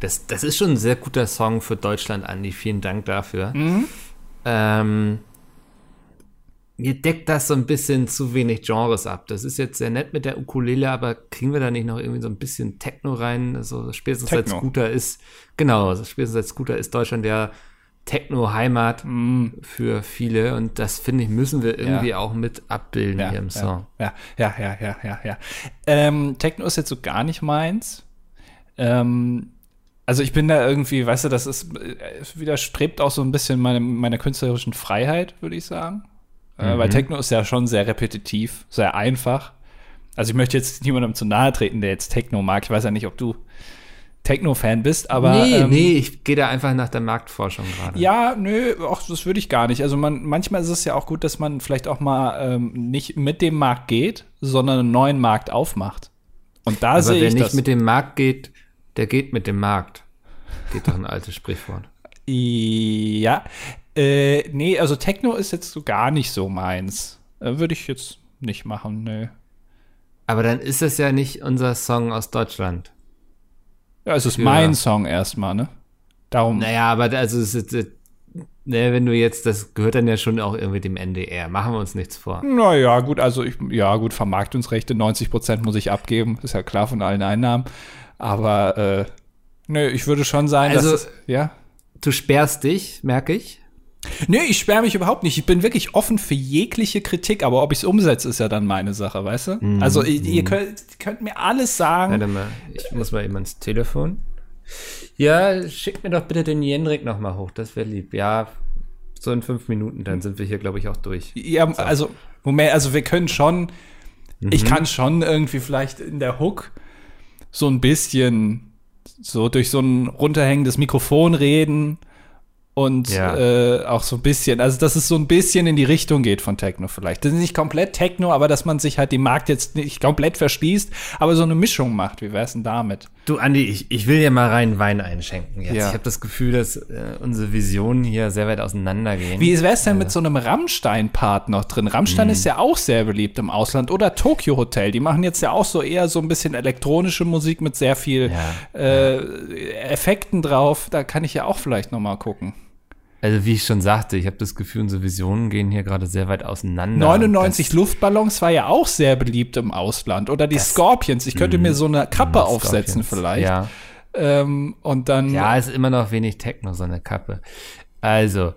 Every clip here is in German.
Das, das ist schon ein sehr guter Song für Deutschland, Andi. Vielen Dank dafür. Mhm. Ähm, mir deckt das so ein bisschen zu wenig Genres ab. Das ist jetzt sehr nett mit der Ukulele, aber kriegen wir da nicht noch irgendwie so ein bisschen Techno rein? Also spätestens Techno. als Scooter ist, genau, also spätestens als Scooter ist Deutschland ja Techno-Heimat Mhm. für viele und das finde ich, müssen wir irgendwie auch mit abbilden hier im Song. Ja, ja, ja, ja, ja, ja. Ähm, Techno ist jetzt so gar nicht meins. Ähm, also ich bin da irgendwie, weißt du, das ist, es widerstrebt auch so ein bisschen meine, meiner künstlerischen Freiheit, würde ich sagen. Äh, weil Techno ist ja schon sehr repetitiv, sehr einfach. Also ich möchte jetzt niemandem zu nahe treten, der jetzt Techno mag. Ich weiß ja nicht, ob du Techno-Fan bist, aber. nee, ähm, nee, ich gehe da einfach nach der Marktforschung gerade. ja, nö, auch das würde ich gar nicht. Also man, manchmal ist es ja auch gut, dass man vielleicht auch mal ähm, nicht mit dem Markt geht, sondern einen neuen Markt aufmacht. Und da sehe wer ich nicht das. mit dem Markt geht, der geht mit dem Markt. Geht doch ein altes Sprichwort. ja, äh, nee, also Techno ist jetzt so gar nicht so meins. Äh, würde ich jetzt nicht machen, nö. Aber dann ist es ja nicht unser Song aus Deutschland. Ja, es ist Ja. mein Song erstmal, ne? Darum. Naja, aber also es ist, äh, ne, wenn du jetzt, das gehört dann ja schon auch irgendwie dem NDR. Machen wir uns nichts vor. Naja, gut, also ich, ja, gut, Vermarktungsrechte, 90 Prozent muss ich abgeben, ist ja klar von allen Einnahmen. Aber, äh, nö, ich würde schon sagen, Also- dass es, ja. Du sperrst dich, merke ich. Nee, ich sperre mich überhaupt nicht. Ich bin wirklich offen für jegliche Kritik, aber ob ich es umsetze, ist ja dann meine Sache, weißt du? Also ihr, ihr könnt, könnt mir alles sagen. Warte mal, ich muss mal eben ans Telefon. Ja, schick mir doch bitte den Jendrik noch mal hoch, das wäre lieb. Ja, so in fünf Minuten, dann sind wir hier, glaube ich, auch durch. Ja, also, Moment, also wir können schon, ich Mhm. kann schon irgendwie vielleicht in der Hook so ein bisschen so durch so ein runterhängendes Mikrofon reden und Ja. äh, auch so ein bisschen, also dass es so ein bisschen in die Richtung geht von Techno vielleicht. Das ist nicht komplett Techno, aber dass man sich halt dem Markt jetzt nicht komplett verschließt, aber so eine Mischung macht. Wie wär's denn damit? Du, Andi, ich, ich will dir mal rein Wein einschenken jetzt. Ja. Ich habe das Gefühl, dass äh, unsere Visionen hier sehr weit auseinandergehen. Wie wär's denn mit so einem Rammstein-Part noch drin? Rammstein Mhm. ist ja auch sehr beliebt im Ausland. Oder Tokyo Hotel. Die machen jetzt ja auch so eher so ein bisschen elektronische Musik mit sehr viel Ja, äh, Effekten drauf. Da kann ich ja auch vielleicht noch mal gucken. Also wie ich schon sagte, ich habe das Gefühl, unsere Visionen gehen hier gerade sehr weit auseinander. 99 Das- Luftballons war ja auch sehr beliebt im Ausland. Oder die Scorpions. Ich könnte mir so eine Kappe aufsetzen Mhm. Scorpions. vielleicht. Ja. Ähm, und dann. ja, ist immer noch wenig Techno, so eine Kappe. Also,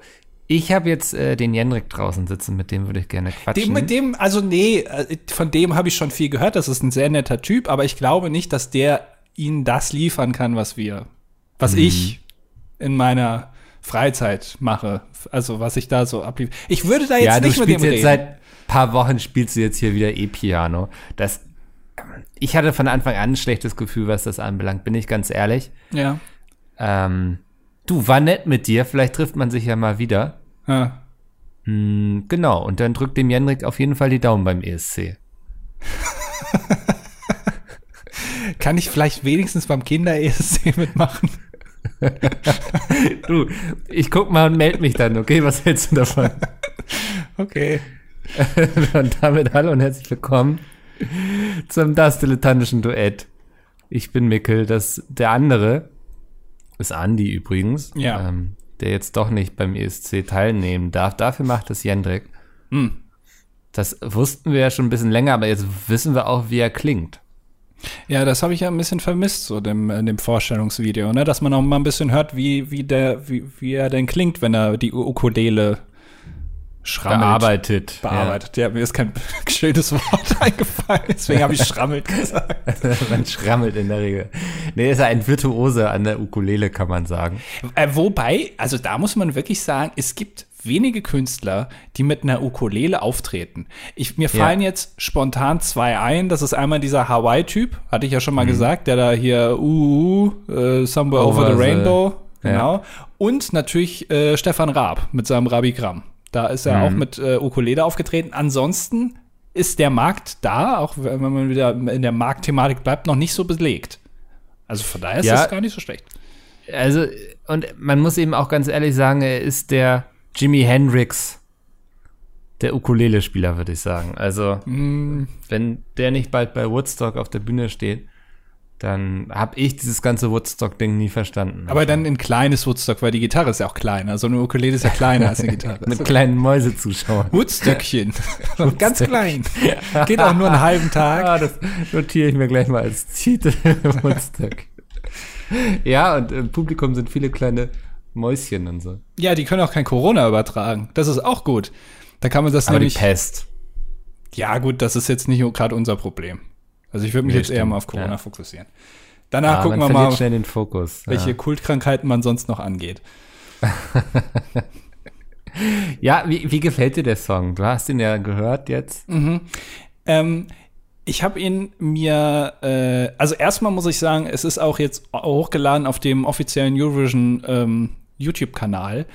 ich habe jetzt äh, den Jendrik draußen sitzen, mit dem würde ich gerne quatschen. Dem, mit dem, also nee, äh, von dem habe ich schon viel gehört. Das ist ein sehr netter Typ, aber ich glaube nicht, dass der ihnen das liefern kann, was wir, was Mhm. ich in meiner Freizeit mache. Also was ich da so ablief. Ich würde da jetzt ja, nicht mit dem jetzt reden. seit paar Wochen spielst du jetzt hier wieder E-Piano. Das, ich hatte von Anfang an ein schlechtes Gefühl, was das anbelangt, bin ich ganz ehrlich. ja. Ähm, du, war nett mit dir, vielleicht trifft man sich ja mal wieder. ja. Hm, genau, und dann drückt dem Jendrik auf jeden Fall die Daumen beim ESC. Kann ich vielleicht wenigstens beim Kinder-ESC mitmachen? Du, ich guck mal und melde mich dann, okay? Was hältst du davon? Okay. Und damit hallo und herzlich willkommen zum Das Dilettantischen Duett. Ich bin Mickel, das der andere ist Andi übrigens, Ja. ähm, der jetzt doch nicht beim ESC teilnehmen darf. Dafür macht es Jendrik. Hm. Das wussten wir ja schon ein bisschen länger, aber jetzt wissen wir auch, wie er klingt. Ja, das habe ich ja ein bisschen vermisst, so dem, in dem Vorstellungsvideo, ne? Dass man auch mal ein bisschen hört, wie, wie der, wie, wie er denn klingt, wenn er die Ukulele schrammelt. Bearbeitet. bearbeitet. Ja. mir ist kein schönes Wort eingefallen, deswegen habe ich schrammelt gesagt. Ja. man schrammelt in der Regel. Nee, ist ja ein Virtuose an der Ukulele, kann man sagen. Äh, wobei, also da muss man wirklich sagen, es gibt wenige Künstler, die mit einer Ukulele auftreten. Ich, mir fallen jetzt spontan zwei ein. Das ist einmal dieser Hawaii-Typ, hatte ich ja schon mal gesagt, der da hier uh, uh, Somewhere Over, the Rainbow, ja. genau. Und natürlich äh, Stefan Raab mit seinem Rabigramm. Da ist er auch mit äh, Ukulele aufgetreten. Ansonsten ist der Markt da, auch wenn man wieder in der Marktthematik bleibt, noch nicht so belegt. Also von daher ist Ja. das gar nicht so schlecht. Also, und man muss eben auch ganz ehrlich sagen, er ist der Jimi Hendrix der Ukulele-Spieler, würde ich sagen. Also, wenn der nicht bald bei Woodstock auf der Bühne steht, dann habe ich dieses ganze Woodstock-Ding nie verstanden. Aber dann ein kleines Woodstock, weil die Gitarre ist ja auch klein. Also eine Ukulele ist ja kleiner als eine Gitarre. Mit kleinen Mäusezuschauern. Woodstockchen. Ganz klein. Geht auch nur einen halben Tag. Ah, das notiere ich mir gleich mal als Titel. Woodstock. ja, und im Publikum sind viele kleine Mäuschen und so. Ja, die können auch kein Corona übertragen. Das ist auch gut. Da kann man das Aber nämlich. die Pest. Ja, gut, das ist jetzt nicht gerade unser Problem. Also ich würde mich Nee, jetzt eher stimmt, mal auf Corona ja. fokussieren. Danach Ah, gucken wir mal, schnell den Fokus. welche Ja, Kultkrankheiten man sonst noch angeht. ja wie, wie gefällt dir der Song? Du hast ihn ja gehört jetzt. Ähm, ich habe ihn mir, äh, also erstmal muss ich sagen, es ist auch jetzt hochgeladen auf dem offiziellen Eurovision ähm, YouTube-Kanal.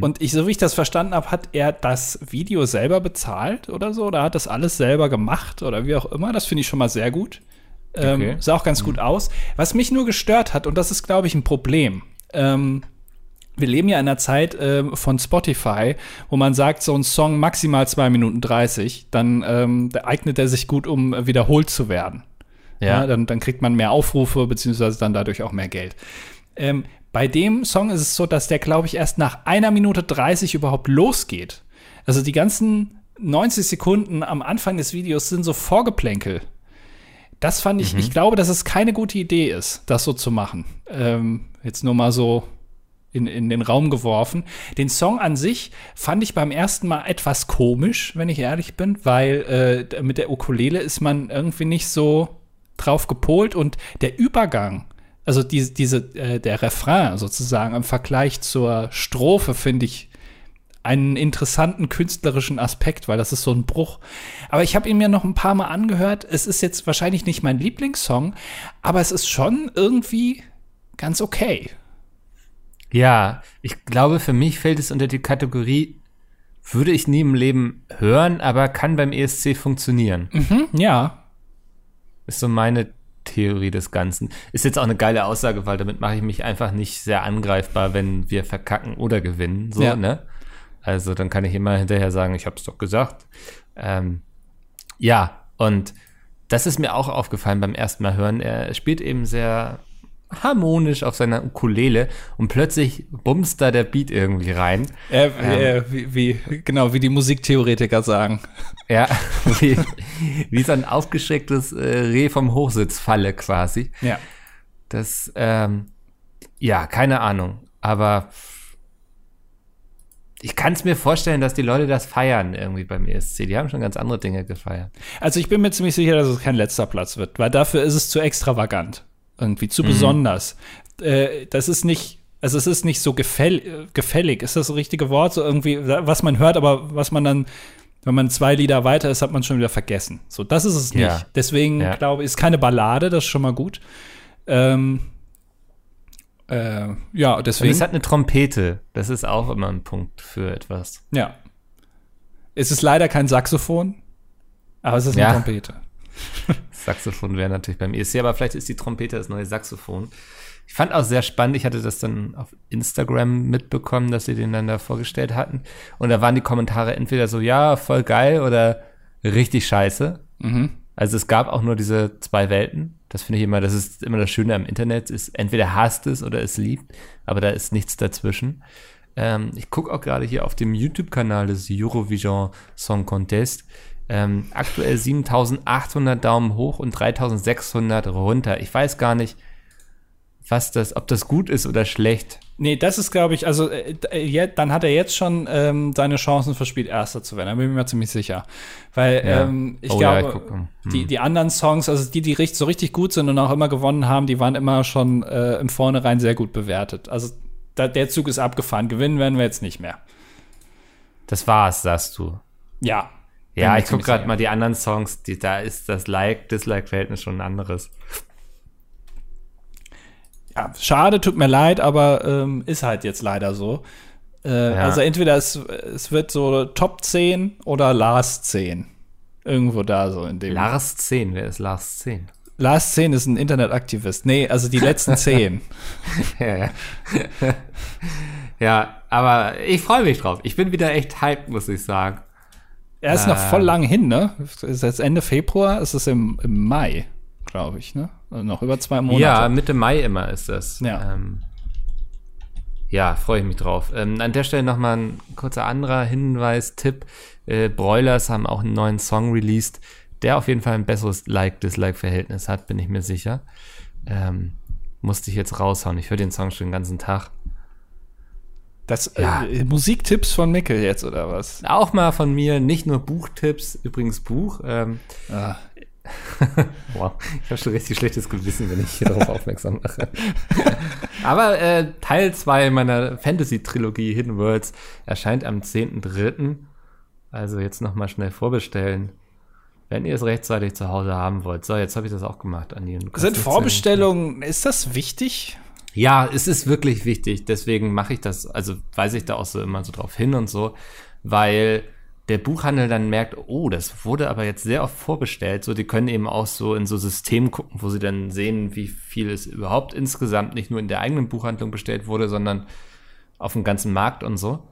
Und ich, so wie ich das verstanden habe, hat er das Video selber bezahlt oder so, oder hat das alles selber gemacht oder wie auch immer. Das finde ich schon mal sehr gut. Ähm, Okay. Sah auch ganz gut aus. Was mich nur gestört hat, und das ist, glaube ich, ein Problem. Ähm, wir leben ja in einer Zeit ähm, von Spotify, wo man sagt, so ein Song maximal 2 Minuten 30, dann ähm, eignet er sich gut, um äh, wiederholt zu werden. Ja. dann, dann kriegt man mehr Aufrufe, beziehungsweise dann dadurch auch mehr Geld. Ähm, bei dem Song ist es so, dass der, glaube ich, erst nach einer Minute 30 überhaupt losgeht. Also die ganzen 90 Sekunden am Anfang des Videos sind so Vorgeplänkel. Das fand ich, ich glaube, dass es keine gute Idee ist, das so zu machen. Ähm, jetzt nur mal so in, in den Raum geworfen. Den Song an sich fand ich beim ersten Mal etwas komisch, wenn ich ehrlich bin, weil äh, mit der Ukulele ist man irgendwie nicht so drauf gepolt und der Übergang, also die, diese, äh, der Refrain sozusagen im Vergleich zur Strophe finde ich einen interessanten künstlerischen Aspekt, weil das ist so ein Bruch. Aber ich habe ihn mir noch ein paar Mal angehört. Es ist jetzt wahrscheinlich nicht mein Lieblingssong, aber es ist schon irgendwie ganz okay. Ja, ich glaube, für mich fällt es unter die Kategorie, würde ich nie im Leben hören, aber kann beim ESC funktionieren. Hm, ja, Ist so meine Theorie des Ganzen. Ist jetzt auch eine geile Aussage, weil damit mache ich mich einfach nicht sehr angreifbar, wenn wir verkacken oder gewinnen. So, Ja. ne? Also dann kann ich immer hinterher sagen, ich habe es doch gesagt. Ähm, ja, und das ist mir auch aufgefallen beim ersten Mal hören. Er spielt eben sehr harmonisch auf seiner Ukulele und plötzlich bumst da der Beat irgendwie rein. äh, äh, wie, wie, genau, wie die Musiktheoretiker sagen. Ja, wie, wie so ein aufgeschrecktes äh, Reh vom Hochsitz falle quasi. Ja. Das, ähm, ja, keine Ahnung. Aber ich kann es mir vorstellen, dass die Leute das feiern irgendwie beim ESC. Die haben schon ganz andere Dinge gefeiert. Also ich bin mir ziemlich sicher, dass es kein letzter Platz wird, weil dafür ist es zu extravagant. Irgendwie zu besonders. Äh, das ist nicht, also es ist nicht so gefäll, gefällig, ist das das richtige Wort? So irgendwie, was man hört, aber was man dann, wenn man zwei Lieder weiter ist, hat man schon wieder vergessen. So, das ist es nicht. Ja. Deswegen Ja. glaube ich, ist keine Ballade, das ist schon mal gut. Ähm, äh, ja, Und deswegen. es hat eine Trompete. Das ist auch immer ein Punkt für etwas. Ja. Es ist leider kein Saxophon, aber es ist eine Ja. Trompete. Saxophon wäre natürlich beim ESC, aber vielleicht ist die Trompete das neue Saxophon. Ich fand auch sehr spannend, ich hatte das dann auf Instagram mitbekommen, dass sie den dann da vorgestellt hatten. Und da waren die Kommentare entweder so, ja, voll geil oder richtig scheiße. Also es gab auch nur diese zwei Welten. Das finde ich immer, das ist immer das Schöne am Internet, ist entweder hasst es oder es liebt, aber da ist nichts dazwischen. Ähm, ich gucke auch gerade hier auf dem YouTube-Kanal des Eurovision Song Contest. Ähm, aktuell 7800 Daumen hoch und 3600 runter. Ich weiß gar nicht, was das, ob das gut ist oder schlecht. Nee, das ist, glaube ich, also äh, äh, dann hat er jetzt schon ähm, seine Chancen verspielt, Erster zu werden. Da bin ich mir ziemlich sicher. Weil Ja. ähm, ich Oh ja, glaube, guck, hm. die, die anderen Songs, also die, die so richtig gut sind und auch immer gewonnen haben, die waren immer schon äh, im Vornherein sehr gut bewertet. Also da, der Zug ist abgefahren. Gewinnen werden wir jetzt nicht mehr. Das war's, sagst du. Ja. Ja, ich gucke gerade mal die anderen Songs, die, da ist das Like-Dislike-Verhältnis schon ein anderes. Ja, schade, tut mir leid, aber ähm, ist halt jetzt leider so. Äh, Also entweder es, es wird so Top 10 oder Last 10. Irgendwo da so in dem. Lars 10, wer ist Lars 10? Last 10 ist ein Internetaktivist. Nee, also die letzten 10. Ja, ja. ja, aber ich freue mich drauf. Ich bin wieder echt hyped, muss ich sagen. Er ist noch voll lang hin, ne? Ist jetzt Ende Februar, ist es im, im Mai, glaube ich, ne? Also noch über zwei Monate. Ja, Mitte Mai immer ist das. Ja. Ähm, ja, freue ich mich drauf. Ähm, an der Stelle nochmal ein kurzer anderer Hinweis, Tipp. Äh, Broilers haben auch einen neuen Song released, der auf jeden Fall ein besseres Like-Dislike-Verhältnis hat, bin ich mir sicher. Ähm, musste ich jetzt raushauen. Ich höre den Song schon den ganzen Tag. Das Ja. äh, Musiktipps von Mickel jetzt, oder was? Auch mal von mir, nicht nur Buchtipps, übrigens Buch. Ähm, Ah. Wow, ich habe schon richtig schlechtes Gewissen, wenn ich hier darauf aufmerksam mache. Aber äh, Teil 2 meiner Fantasy-Trilogie Hidden Worlds erscheint am 10.3. Also jetzt nochmal schnell vorbestellen, wenn ihr es rechtzeitig zu Hause haben wollt. So, jetzt habe ich das auch gemacht, Andi. Sind Vorbestellungen, ist das wichtig? Ja, es ist wirklich wichtig. Deswegen mache ich das, also weise ich da auch so immer so drauf hin und so, weil der Buchhandel dann merkt, oh, das wurde aber jetzt sehr oft vorbestellt. So, die können eben auch so in so Systemen gucken, wo sie dann sehen, wie viel es überhaupt insgesamt nicht nur in der eigenen Buchhandlung bestellt wurde, sondern auf dem ganzen Markt und so.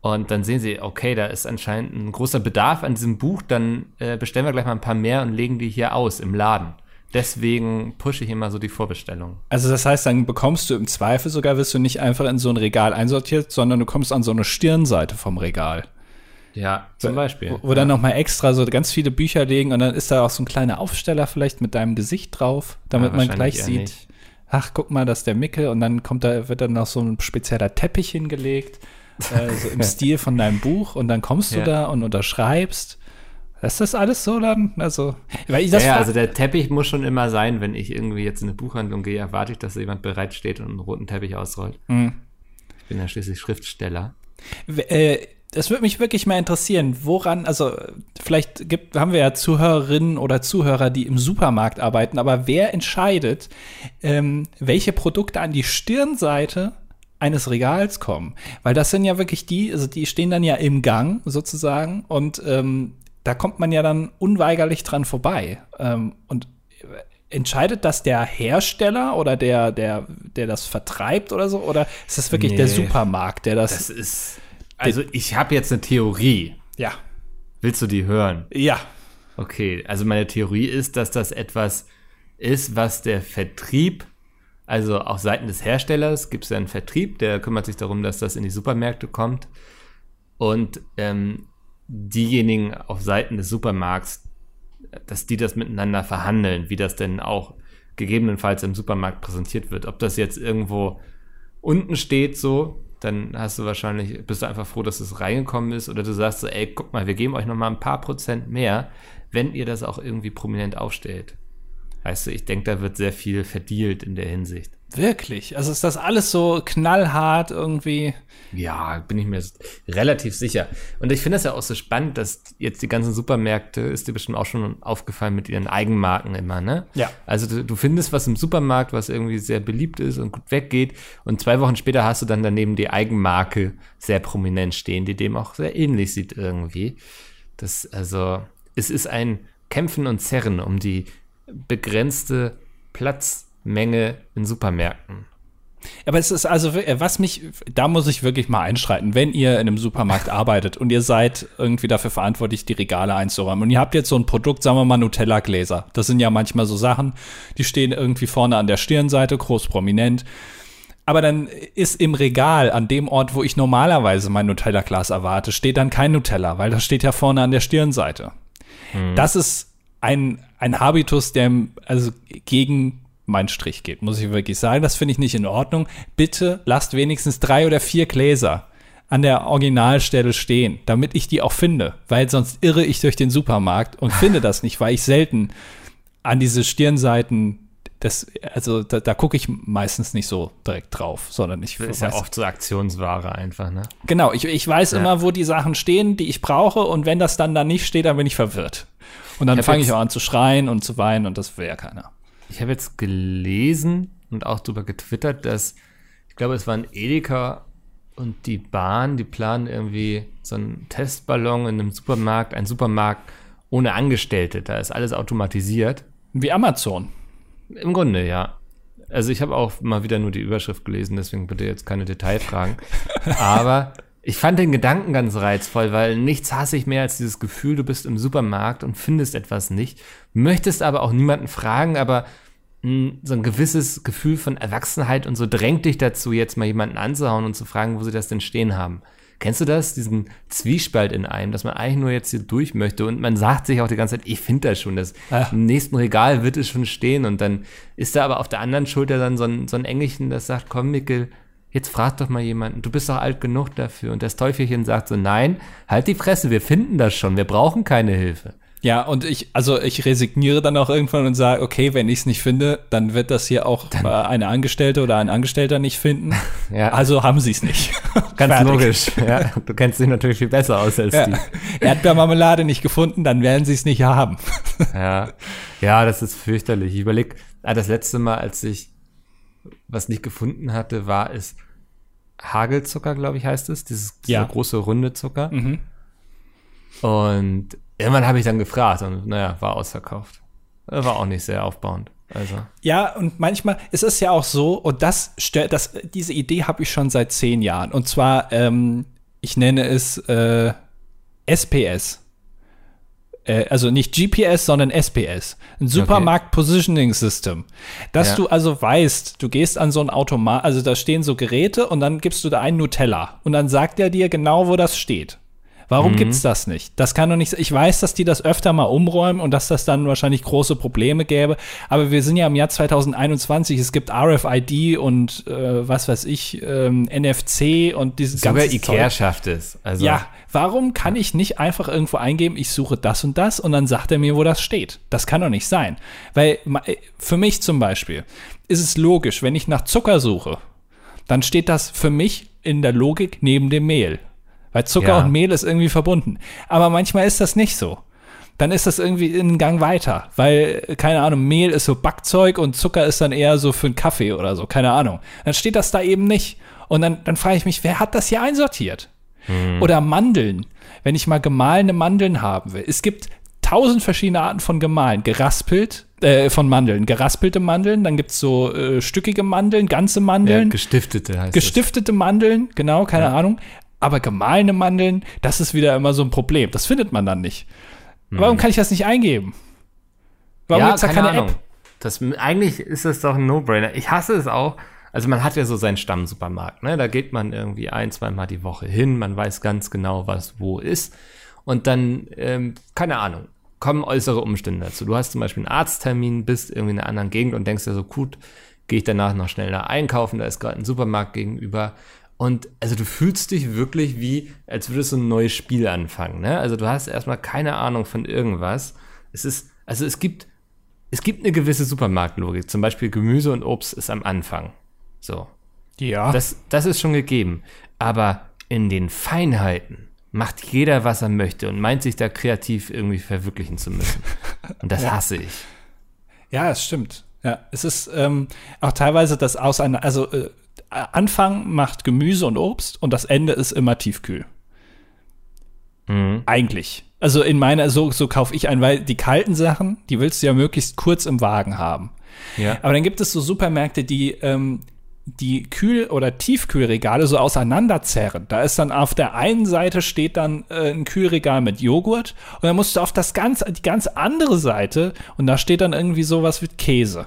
Und dann sehen sie, okay, da ist anscheinend ein großer Bedarf an diesem Buch, dann äh, bestellen wir gleich mal ein paar mehr und legen die hier aus im Laden. Deswegen pushe ich immer so die Vorbestellung. Also das heißt, dann bekommst du im Zweifel sogar, wirst du nicht einfach in so ein Regal einsortiert, sondern du kommst an so eine Stirnseite vom Regal. Ja, zum Beispiel. Wo, wo dann noch mal extra so ganz viele Bücher liegen und dann ist da auch so ein kleiner Aufsteller vielleicht mit deinem Gesicht drauf, damit Ja, man gleich sieht, nicht. ach, guck mal, das ist der Mickel und dann kommt da, wird dann noch so ein spezieller Teppich hingelegt, äh, so im Stil von deinem Buch und dann kommst du Ja. da und unterschreibst. Ist das alles so dann? Also, weil ich das ja, also der Teppich muss schon immer sein, wenn ich irgendwie jetzt in eine Buchhandlung gehe, erwarte ich, dass jemand bereit steht und einen roten Teppich ausrollt. Mhm. Ich bin ja schließlich Schriftsteller. Äh, das würde mich wirklich mal interessieren, woran, also vielleicht gibt, haben wir ja Zuhörerinnen oder Zuhörer, die im Supermarkt arbeiten, aber wer entscheidet, ähm, welche Produkte an die Stirnseite eines Regals kommen? Weil das sind ja wirklich die, also die stehen dann ja im Gang sozusagen und ähm, da kommt man ja dann unweigerlich dran vorbei. Ähm, und entscheidet das der Hersteller oder der, der, der das vertreibt oder so? Oder ist das wirklich der Nee. Supermarkt, der das, Das ist. Also, ich habe jetzt eine Theorie. ja, Willst du die hören? Ja. Okay, also meine Theorie ist, dass das etwas ist, was der Vertrieb, also auf Seiten des Herstellers gibt es ja einen Vertrieb, der kümmert sich darum, dass das in die Supermärkte kommt. Und ähm, diejenigen auf Seiten des Supermarkts, dass die das miteinander verhandeln, wie das denn auch gegebenenfalls im Supermarkt präsentiert wird. Ob das jetzt irgendwo unten steht so, dann hast du wahrscheinlich, bist du einfach froh, dass es reingekommen ist, oder du sagst so, ey, guck mal, wir geben euch noch mal ein paar Prozent mehr, wenn ihr das auch irgendwie prominent aufstellt. Weißt du, ich denke, da wird sehr viel verdealt in der Hinsicht. Wirklich? Also ist das alles so knallhart irgendwie? Ja, bin ich mir relativ sicher. Und ich finde es ja auch so spannend, dass jetzt die ganzen Supermärkte, ist dir bestimmt auch schon aufgefallen mit ihren Eigenmarken immer, ne? Ja. Also du, du findest was im Supermarkt, was irgendwie sehr beliebt ist und gut weggeht. Und zwei Wochen später hast du dann daneben die Eigenmarke sehr prominent stehen, die dem auch sehr ähnlich sieht irgendwie. Das, also, es ist ein Kämpfen und Zerren um die begrenzte Platzmenge in Supermärkten. Aber es ist also, wir- was mich, da muss ich wirklich mal einschreiten, wenn ihr in einem Supermarkt arbeitet und ihr seid irgendwie dafür verantwortlich, die Regale einzuräumen und ihr habt jetzt so ein Produkt, sagen wir mal Nutella-Gläser. Das sind ja manchmal so Sachen, die stehen irgendwie vorne an der Stirnseite, groß prominent. Aber dann ist im Regal, an dem Ort, wo ich normalerweise mein Nutella-Glas erwarte, steht dann kein Nutella, weil das steht ja vorne an der Stirnseite. Das ist ein, ein Habitus, der also gegen meinen Strich geht, muss ich wirklich sagen. Das finde ich nicht in Ordnung. Bitte lasst wenigstens drei oder vier Gläser an der Originalstelle stehen, damit ich die auch finde, weil sonst irre ich durch den Supermarkt und finde das nicht, weil ich selten an diese Stirnseiten das, also da, da gucke ich meistens nicht so direkt drauf, sondern ich Das ist ja oft so Aktionsware einfach, ne? Genau, ich, ich weiß Ja. immer, wo die Sachen stehen, die ich brauche, und wenn das dann da nicht steht, dann bin ich verwirrt. Und dann fange ich auch an zu schreien und zu weinen und das will ja keiner. Ich habe jetzt gelesen und auch darüber getwittert, dass ich glaube, es waren Edeka und die Bahn, die planen irgendwie so einen Testballon in einem Supermarkt, ein Supermarkt ohne Angestellte. Da ist alles automatisiert. Wie Amazon. Im Grunde, ja. Also ich habe auch mal wieder nur die Überschrift gelesen, deswegen bitte jetzt keine Detailfragen. Aber ich fand den Gedanken ganz reizvoll, weil nichts hasse ich mehr als dieses Gefühl, du bist im Supermarkt und findest etwas nicht, möchtest aber auch niemanden fragen, aber so ein gewisses Gefühl von Erwachsenheit und so drängt dich dazu, jetzt mal jemanden anzuhauen und zu fragen, wo sie das denn stehen haben. Kennst du das? Diesen Zwiespalt in einem, dass man eigentlich nur jetzt hier durch möchte und man sagt sich auch die ganze Zeit, ich finde das schon, das Ja. im nächsten Regal wird es schon stehen und dann ist da aber auf der anderen Schulter dann so ein, so ein Engelchen, das sagt, komm Mikkel, jetzt frag doch mal jemanden, du bist doch alt genug dafür und das Teufelchen sagt so, nein, halt die Fresse, wir finden das schon, wir brauchen keine Hilfe. Ja, und ich, also ich resigniere dann auch irgendwann und sage, okay, wenn ich es nicht finde, dann wird das hier auch äh, eine Angestellte oder ein Angestellter nicht finden. Ja. Also haben sie es nicht. Ganz logisch, ja. Du kennst dich natürlich viel besser aus als Ja. die. Erdbeermarmelade nicht gefunden, dann werden sie es nicht haben. Ja, ja, das ist fürchterlich. Ich überleg, ah, das letzte Mal, als ich was nicht gefunden hatte, war es Hagelzucker, glaube ich, heißt es. Dieses Ja. große runde Zucker. Mhm. Und irgendwann habe ich dann gefragt und naja, war ausverkauft. War auch nicht sehr aufbauend. Also. Ja, und manchmal ist es ja auch so, und das stellt, das, diese Idee habe ich schon seit zehn Jahren. Und zwar, ähm, ich nenne es äh, SPS. Äh, also nicht GPS, sondern SPS. Ein Supermarkt Positioning System. Dass Ja. du also weißt, du gehst an so ein Automat, also da stehen so Geräte und dann gibst du da einen Nutella. Und dann sagt er dir genau, wo das steht. Warum gibt's das nicht? Das kann doch nicht. Ich weiß, dass die das öfter mal umräumen und dass das dann wahrscheinlich große Probleme gäbe. Aber wir sind ja im Jahr 2021. Es gibt RFID und äh, was weiß ich, ähm, NFC und dieses Sogar ganze Ikea Zeug. schafft es. Also, Ja, warum kann ich nicht einfach irgendwo eingeben, ich suche das und das und dann sagt er mir, wo das steht? Das kann doch nicht sein. Weil äh, für mich zum Beispiel ist es logisch, wenn ich nach Zucker suche, dann steht das für mich in der Logik neben dem Mehl. Weil Zucker Ja. und Mehl ist irgendwie verbunden. Aber manchmal ist das nicht so. Dann ist das irgendwie in einen Gang weiter, weil, äh, keine Ahnung, Mehl ist so Backzeug und Zucker ist dann eher so für einen Kaffee oder so, keine Ahnung. Dann steht das da eben nicht. Und dann, dann frage ich mich, wer hat das hier einsortiert? Oder Mandeln, wenn ich mal gemahlene Mandeln haben will. Es gibt tausend verschiedene Arten von gemahlen. Geraspelt, äh, von Mandeln. Geraspelte Mandeln, dann gibt's so äh, stückige Mandeln, ganze ja, Mandeln, gestiftete heißt gestiftete Mandeln, genau, keine Ahnung. Aber gemahlene Mandeln, das ist wieder immer so ein Problem. Das findet man dann nicht. Warum kann ich das nicht eingeben? Warum ja, gibt's da keine, Ahnung. App? Das, eigentlich ist das doch ein No-Brainer. Ich hasse es auch. Also man hat ja so seinen Stammsupermarkt, ne? Da geht man irgendwie ein, zweimal die Woche hin, man weiß ganz genau, was wo ist. Und dann, ähm, keine Ahnung, kommen äußere Umstände dazu. Du hast zum Beispiel einen Arzttermin, bist irgendwie in einer anderen Gegend und denkst dir so, gut, gehe ich danach noch schnell da einkaufen, da ist gerade ein Supermarkt gegenüber. Und also du fühlst dich wirklich wie, als würdest du ein neues Spiel anfangen. Ne? Also du hast erstmal keine Ahnung von irgendwas. Es ist, also es gibt, es gibt eine gewisse Supermarktlogik. Zum Beispiel Gemüse und Obst ist am Anfang. So. Ja. Das, das ist schon gegeben. Aber in den Feinheiten macht jeder, was er möchte und meint sich da kreativ irgendwie verwirklichen zu müssen. Und das hasse ich. Ja, es stimmt. Ja, es ist ähm, auch teilweise das Auseinander, also äh, Anfang macht Gemüse und Obst und das Ende ist immer tiefkühl. Eigentlich. Also in meiner, so, so kaufe ich ein, weil die kalten Sachen, die willst du ja möglichst kurz im Wagen haben. Ja. Aber dann gibt es so Supermärkte, die ähm, die Kühl- oder Tiefkühlregale so auseinanderzerren. Da ist dann auf der einen Seite steht dann äh, ein Kühlregal mit Joghurt und dann musst du auf das ganz, die ganz andere Seite und da steht dann irgendwie sowas mit Käse.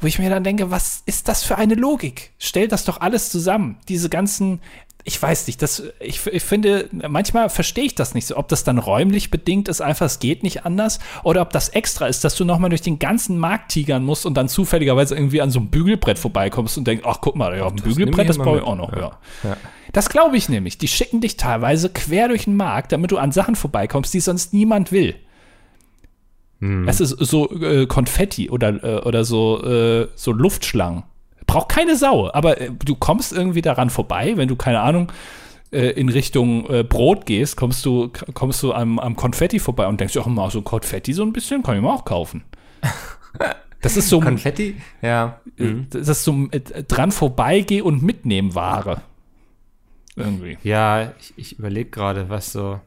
Wo ich mir dann denke, was ist das für eine Logik? Stellt das doch alles zusammen. Diese ganzen, ich weiß nicht, das, ich, ich finde, manchmal verstehe ich das nicht so, ob das dann räumlich bedingt ist, einfach es geht nicht anders, oder ob das extra ist, dass du nochmal durch den ganzen Markt tigern musst und dann zufälligerweise irgendwie an so einem Bügelbrett vorbeikommst und denkst, ach guck mal, ja, ein Bügelbrett, das brauche ich auch noch, ja. Ja. Das glaube ich nämlich. Die schicken dich teilweise quer durch den Markt, damit du an Sachen vorbeikommst, die sonst niemand will. Es ist so äh, Konfetti oder, äh, oder so, äh, so Luftschlangen. Braucht keine Sau, aber äh, du kommst irgendwie daran vorbei, wenn du, keine Ahnung, äh, in Richtung äh, Brot gehst, kommst du, kommst du am, am Konfetti vorbei und denkst, ach mal, so Konfetti so ein bisschen, kann ich mir auch kaufen. Das ist so, Konfetti? Ja. Mhm. das ist so dran vorbeigeh und mitnehmen Ware. Irgendwie. Ja, ich, ich überlege gerade, was so.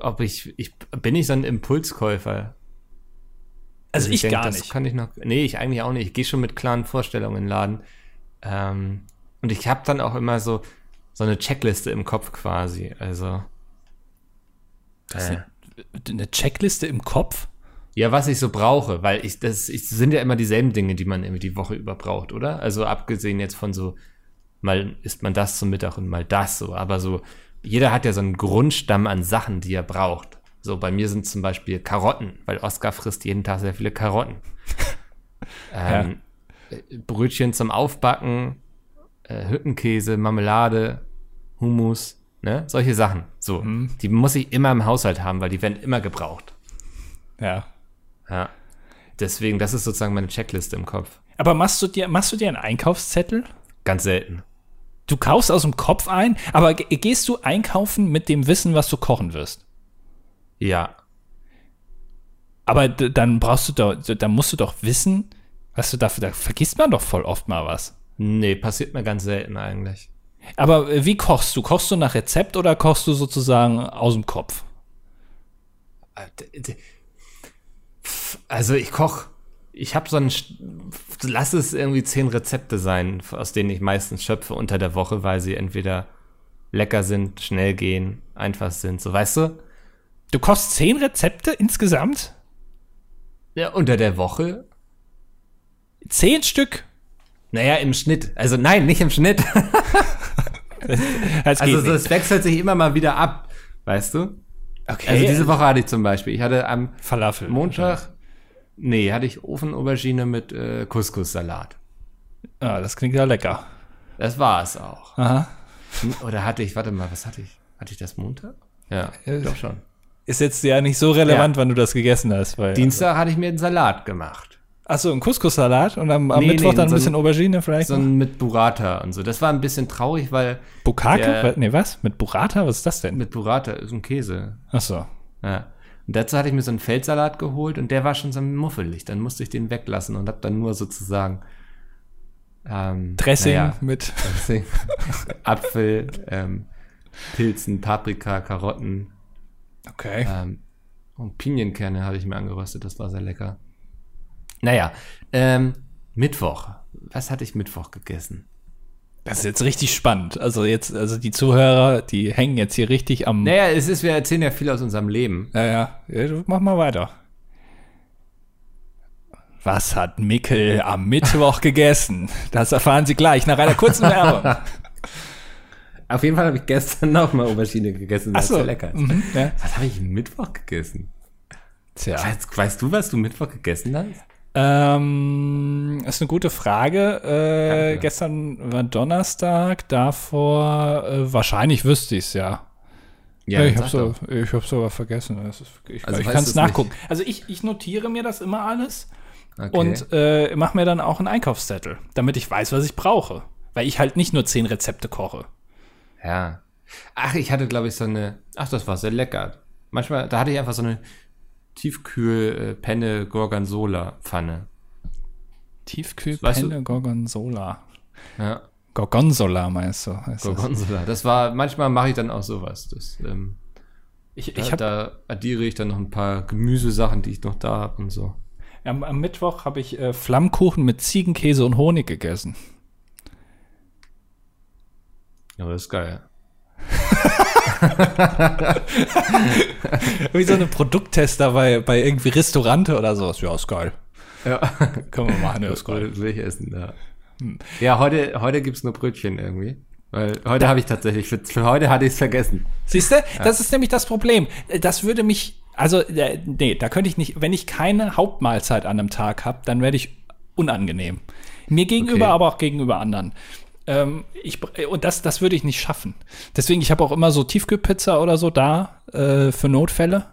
Ob ich, ich. Bin ich so ein Impulskäufer? Also ich denk, gar das nicht. kann ich noch. Nee, ich eigentlich auch nicht. Ich gehe schon mit klaren Vorstellungen in den Laden. Ähm, und ich habe dann auch immer so, so eine Checkliste im Kopf quasi. Also. Äh. eine Checkliste im Kopf? Ja, was ich so brauche, weil ich, das ich, sind ja immer dieselben Dinge, die man irgendwie die Woche über braucht, oder? Also abgesehen jetzt von so, mal isst man das zum Mittag und mal das so, aber so, jeder hat ja so einen Grundstamm an Sachen, die er braucht. So, bei mir sind zum Beispiel Karotten, weil Oskar frisst jeden Tag sehr viele Karotten. ähm, ja. Brötchen zum Aufbacken, äh, Hüttenkäse, Marmelade, Hummus, ne? Solche Sachen. So, mhm. die muss ich immer im Haushalt haben, weil die werden immer gebraucht. Ja. Ja. Deswegen, das ist sozusagen meine Checkliste im Kopf. Aber machst du dir, machst du dir einen Einkaufszettel? Ganz selten. Du kaufst aus dem Kopf ein, aber gehst du einkaufen mit dem Wissen, was du kochen wirst? Ja. Aber dann brauchst du doch, dann musst du doch wissen, was du dafür, da vergisst man doch voll oft mal was. Nee, passiert mir ganz selten eigentlich. Aber äh, wie kochst du? Kochst du nach Rezept oder kochst du sozusagen aus dem Kopf? Äh, also ich koche, ich habe so ein, lass es irgendwie zehn Rezepte sein, aus denen ich meistens schöpfe unter der Woche, weil sie entweder lecker sind, schnell gehen, einfach sind, so weißt du? Du kochst zehn Rezepte insgesamt? Ja, unter der Woche. Zehn Stück? Naja, im Schnitt. Also nein, nicht im Schnitt. also das wechselt sich immer mal wieder ab, weißt du? Okay. Also diese Woche hatte ich zum Beispiel, ich hatte am Falafel. Montag, nee, hatte ich Ofenaubergine mit äh, Couscous-Salat. Ah, das klingt ja lecker. Das war es auch. Aha. Oder hatte ich, warte mal, was hatte ich? Hatte ich das Montag? Ja, äh, doch schon. Ist jetzt ja nicht so relevant, ja. wann du das gegessen hast. Weil, Dienstag also. hatte ich mir einen Salat gemacht. Achso, einen Couscous-Salat und am, am nee, Mittwoch nee, dann ein so bisschen Aubergine vielleicht? So ein mit Burrata und so. Das war ein bisschen traurig, weil. Bukake? Der, nee, was? Mit Burrata? Was ist das denn? Mit Burrata, ist ein Käse. Achso. Ja. Und dazu hatte ich mir so einen Feldsalat geholt und der war schon so muffelig. Dann musste ich den weglassen und hab dann nur sozusagen ähm, Dressing ja, mit Dressing, Apfel, ähm, Pilzen, Paprika, Karotten. Okay. Ähm, und Pinienkerne habe ich mir angeröstet, das war sehr lecker. Naja, ähm, Mittwoch. Was hatte ich Mittwoch gegessen? Das ist jetzt richtig spannend. Also jetzt, also die Zuhörer, die hängen jetzt hier richtig am. Naja, es ist, wir erzählen ja viel aus unserem Leben. Ja, ja. ja mach mal weiter. Was hat Mickel am Mittwoch gegessen? Das erfahren Sie gleich nach einer kurzen Werbung. Auf jeden Fall habe ich gestern noch mal Aubergine gegessen. Das Ach so. ist lecker. Mhm, ja. Was habe ich Mittwoch gegessen? Tja. Weißt, weißt, du, was du Mittwoch gegessen hast? Ähm, ist eine gute Frage. Äh, gestern war Donnerstag, davor äh, wahrscheinlich wüsste ich es ja. Ja, ich habe so, ich hab's sogar vergessen. Ist, ich, also ich kann es nachgucken. Nicht. Also ich, ich notiere mir das immer alles okay. und äh, mache mir dann auch einen Einkaufszettel, damit ich weiß, was ich brauche. Weil ich halt nicht nur zehn Rezepte koche. Ja. Ach, ich hatte, glaube ich, so eine. Ach, das war sehr lecker. Manchmal, da hatte ich einfach so eine Tiefkühlpenne Gorgonzola Pfanne. Tiefkühlpenne Gorgonzola. Ja. Gorgonzola meinst du? Gorgonzola. Das? das war, manchmal mache ich dann auch sowas. Das, ähm, ich, ich da, hab, da addiere ich dann noch ein paar Gemüsesachen, die ich noch da habe und so. Am, am Mittwoch habe ich äh, Flammkuchen mit Ziegenkäse und Honig gegessen. Ja, das ist geil. Wie so eine Produkttester bei, bei irgendwie Restaurante oder sowas. Ja, ist geil. Ja. Können wir machen, ja, ist geil. Will ich essen, ja. Hm. Ja, heute, heute gibt es nur Brötchen irgendwie. Weil heute habe ich tatsächlich, für, für heute hatte ich es vergessen. Siehst du, ja. das ist nämlich das Problem. Das würde mich, also, äh, nee, da könnte ich nicht, wenn ich keine Hauptmahlzeit an einem Tag habe, dann werde ich unangenehm. Mir gegenüber, okay. aber auch gegenüber anderen. Ähm, ich, und das, das würde ich nicht schaffen. Deswegen, ich habe auch immer so Tiefkühlpizza oder so da äh, für Notfälle.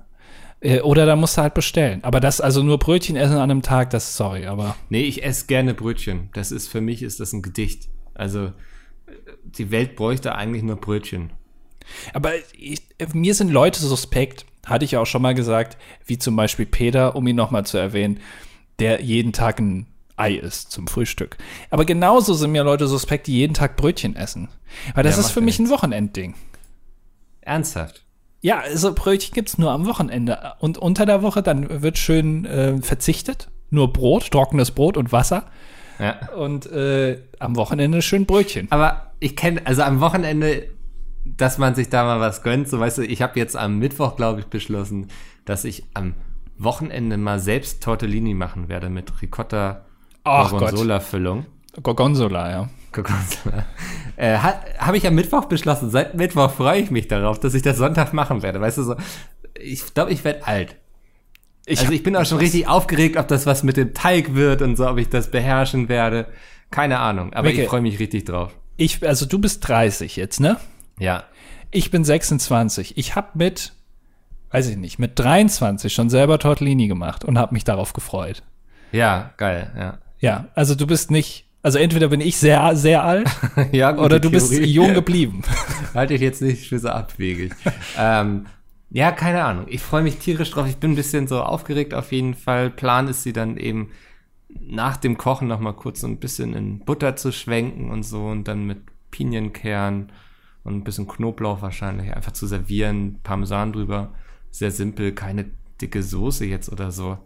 Äh, oder da musst du halt bestellen. Aber das, also nur Brötchen essen an einem Tag, das sorry, aber. Nee, ich esse gerne Brötchen. Das ist für mich ist das ein Gedicht. Also die Welt bräuchte eigentlich nur Brötchen. Aber ich, mir sind Leute suspekt, hatte ich auch schon mal gesagt, wie zum Beispiel Peter, um ihn nochmal zu erwähnen, der jeden Tag ein Ei isst zum Frühstück. Aber genauso sind mir Leute suspekt, die jeden Tag Brötchen essen. Weil das ja, ist für mich nichts. ein Wochenendding. Ernsthaft? Ja, also Brötchen gibt's nur am Wochenende. Und unter der Woche dann wird schön äh, verzichtet. Nur Brot, trockenes Brot und Wasser. Ja. Und äh, am Wochenende schön Brötchen. Aber ich kenne, also am Wochenende dass man sich da mal was gönnt. So, weißt du, ich habe jetzt am Mittwoch, glaube ich, beschlossen, dass ich am Wochenende mal selbst Tortellini machen werde mit Ricotta Ach Gorgonzola-Füllung. Gorgonzola, ja. Gorgonzola. Äh, ha, habe ich am Mittwoch beschlossen. Seit Mittwoch freue ich mich darauf, dass ich das Sonntag machen werde. Weißt du, so, ich glaube, ich werde alt. Ich also ich bin auch schon richtig aufgeregt, ob das was mit dem Teig wird und so, ob ich das beherrschen werde. Keine Ahnung, aber Micke. ich freue mich richtig drauf. Ich, also du bist 30 jetzt, ne? Ja. Ich bin 26. Ich habe mit, weiß ich nicht, mit 23 schon selber Tortellini gemacht und habe mich darauf gefreut. Ja, geil, ja. Ja, also du bist nicht, also entweder bin ich sehr, sehr alt ja gute oder du bist Theorie. jung geblieben. Halte ich jetzt nicht für so abwegig. ähm, ja, keine Ahnung. Ich freue mich tierisch drauf. Ich bin ein bisschen so aufgeregt auf jeden Fall. Plan ist sie dann eben nach dem Kochen noch mal kurz so ein bisschen in Butter zu schwenken und so und dann mit Pinienkern und ein bisschen Knoblauch wahrscheinlich einfach zu servieren, Parmesan drüber. Sehr simpel, keine dicke Soße jetzt oder so.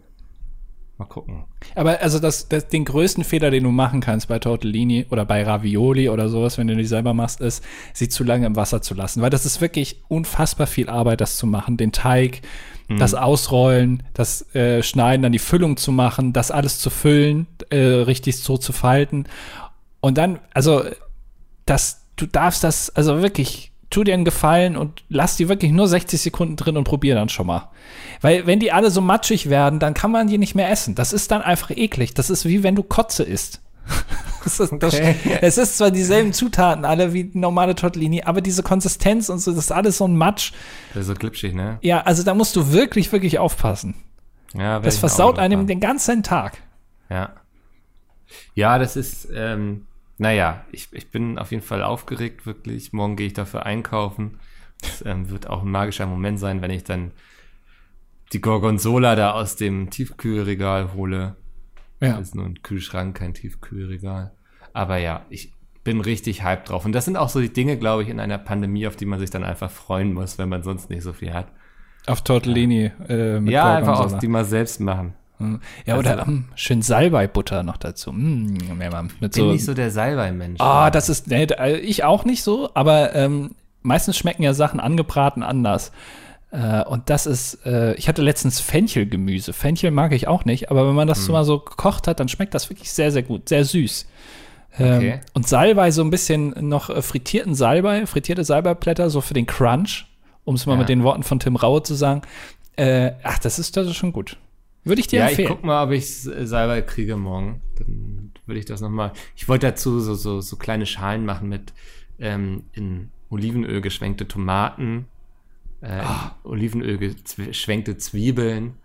Mal gucken. Aber also das, das, den größten Fehler, den du machen kannst bei Tortellini oder bei Ravioli oder sowas, wenn du die selber machst, ist, sie zu lange im Wasser zu lassen. Weil das ist wirklich unfassbar viel Arbeit, das zu machen. Den Teig, das Ausrollen, das äh, Schneiden, dann die Füllung zu machen, das alles zu füllen, äh, richtig so zu falten. Und dann, also, das, du darfst das, also wirklich, tu dir einen Gefallen und lass die wirklich nur 60 Sekunden drin und probier dann schon mal. Weil wenn die alle so matschig werden, dann kann man die nicht mehr essen. Das ist dann einfach eklig. Das ist wie wenn du Kotze isst. Das ist, das, Okay. es ist zwar dieselben Zutaten alle wie normale Tortellini, aber diese Konsistenz und so, das ist alles so ein Matsch. Das ist so glitschig, ne? Ja, also da musst du wirklich, wirklich aufpassen. Ja, Das versaut einem den ganzen Tag. Ja. Ja, das ist, ähm, naja, ich, ich bin auf jeden Fall aufgeregt, wirklich. Morgen gehe ich dafür einkaufen. Es ähm, wird auch ein magischer Moment sein, wenn ich dann die Gorgonzola da aus dem Tiefkühlregal hole. Ja. Das ist nur ein Kühlschrank, kein Tiefkühlregal. Aber ja, ich bin richtig hyped drauf. Und das sind auch so die Dinge, glaube ich, in einer Pandemie, auf die man sich dann einfach freuen muss, wenn man sonst nicht so viel hat. Auf Tortellini äh, mit ja, einfach auf die mal selbst machen. Ja, oder Also- ähm, schön Salbei-Butter noch dazu. Mm, ja, mit Bin so, nicht so der Salbei-Mensch. Ah, das ist, nee, da- ich auch nicht so, aber ähm, meistens schmecken ja Sachen angebraten anders. Äh, und das ist, äh, ich hatte letztens Fenchelgemüse. Fenchel mag ich auch nicht, aber wenn man das Hm. so mal so gekocht hat, dann schmeckt das wirklich sehr, sehr gut, sehr süß. Ähm, Okay. Und Salbei, so ein bisschen noch äh, frittierten Salbei, frittierte Salbeiblätter, so für den Crunch, um es mal Ja. mit den Worten von Tim Raue zu sagen. Äh, ach, das ist, das ist schon gut. Würde ich dir Ja, ich empfehlen. guck mal, ob ich Salbei kriege morgen. Dann würde ich das noch mal. Ich wollte dazu so, so, so kleine Schalen machen mit ähm, in Olivenöl geschwenkte Tomaten, äh, in Olivenöl geschwenkte Zwiebeln,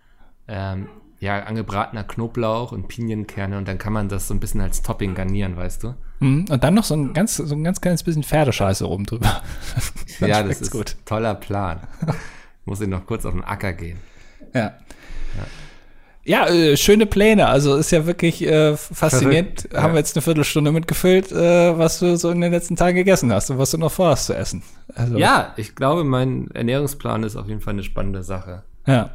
ähm, ja, angebratener Knoblauch und Pinienkerne und dann kann man das so ein bisschen als Topping garnieren, weißt du? Mhm. Und dann noch so ein ganz, so ein ganz kleines bisschen Pferdescheiße oben drüber. Ja, das ist toller Plan. Muss ich noch kurz auf den Acker gehen. Ja. Ja, äh, schöne Pläne. Also ist ja wirklich äh, faszinierend. Verrückt, Haben ja. wir jetzt eine Viertelstunde mitgefüllt, äh, was du so in den letzten Tagen gegessen hast und was du noch vorhast zu essen. Also, Ja, ich glaube, mein Ernährungsplan ist auf jeden Fall eine spannende Sache. Ja.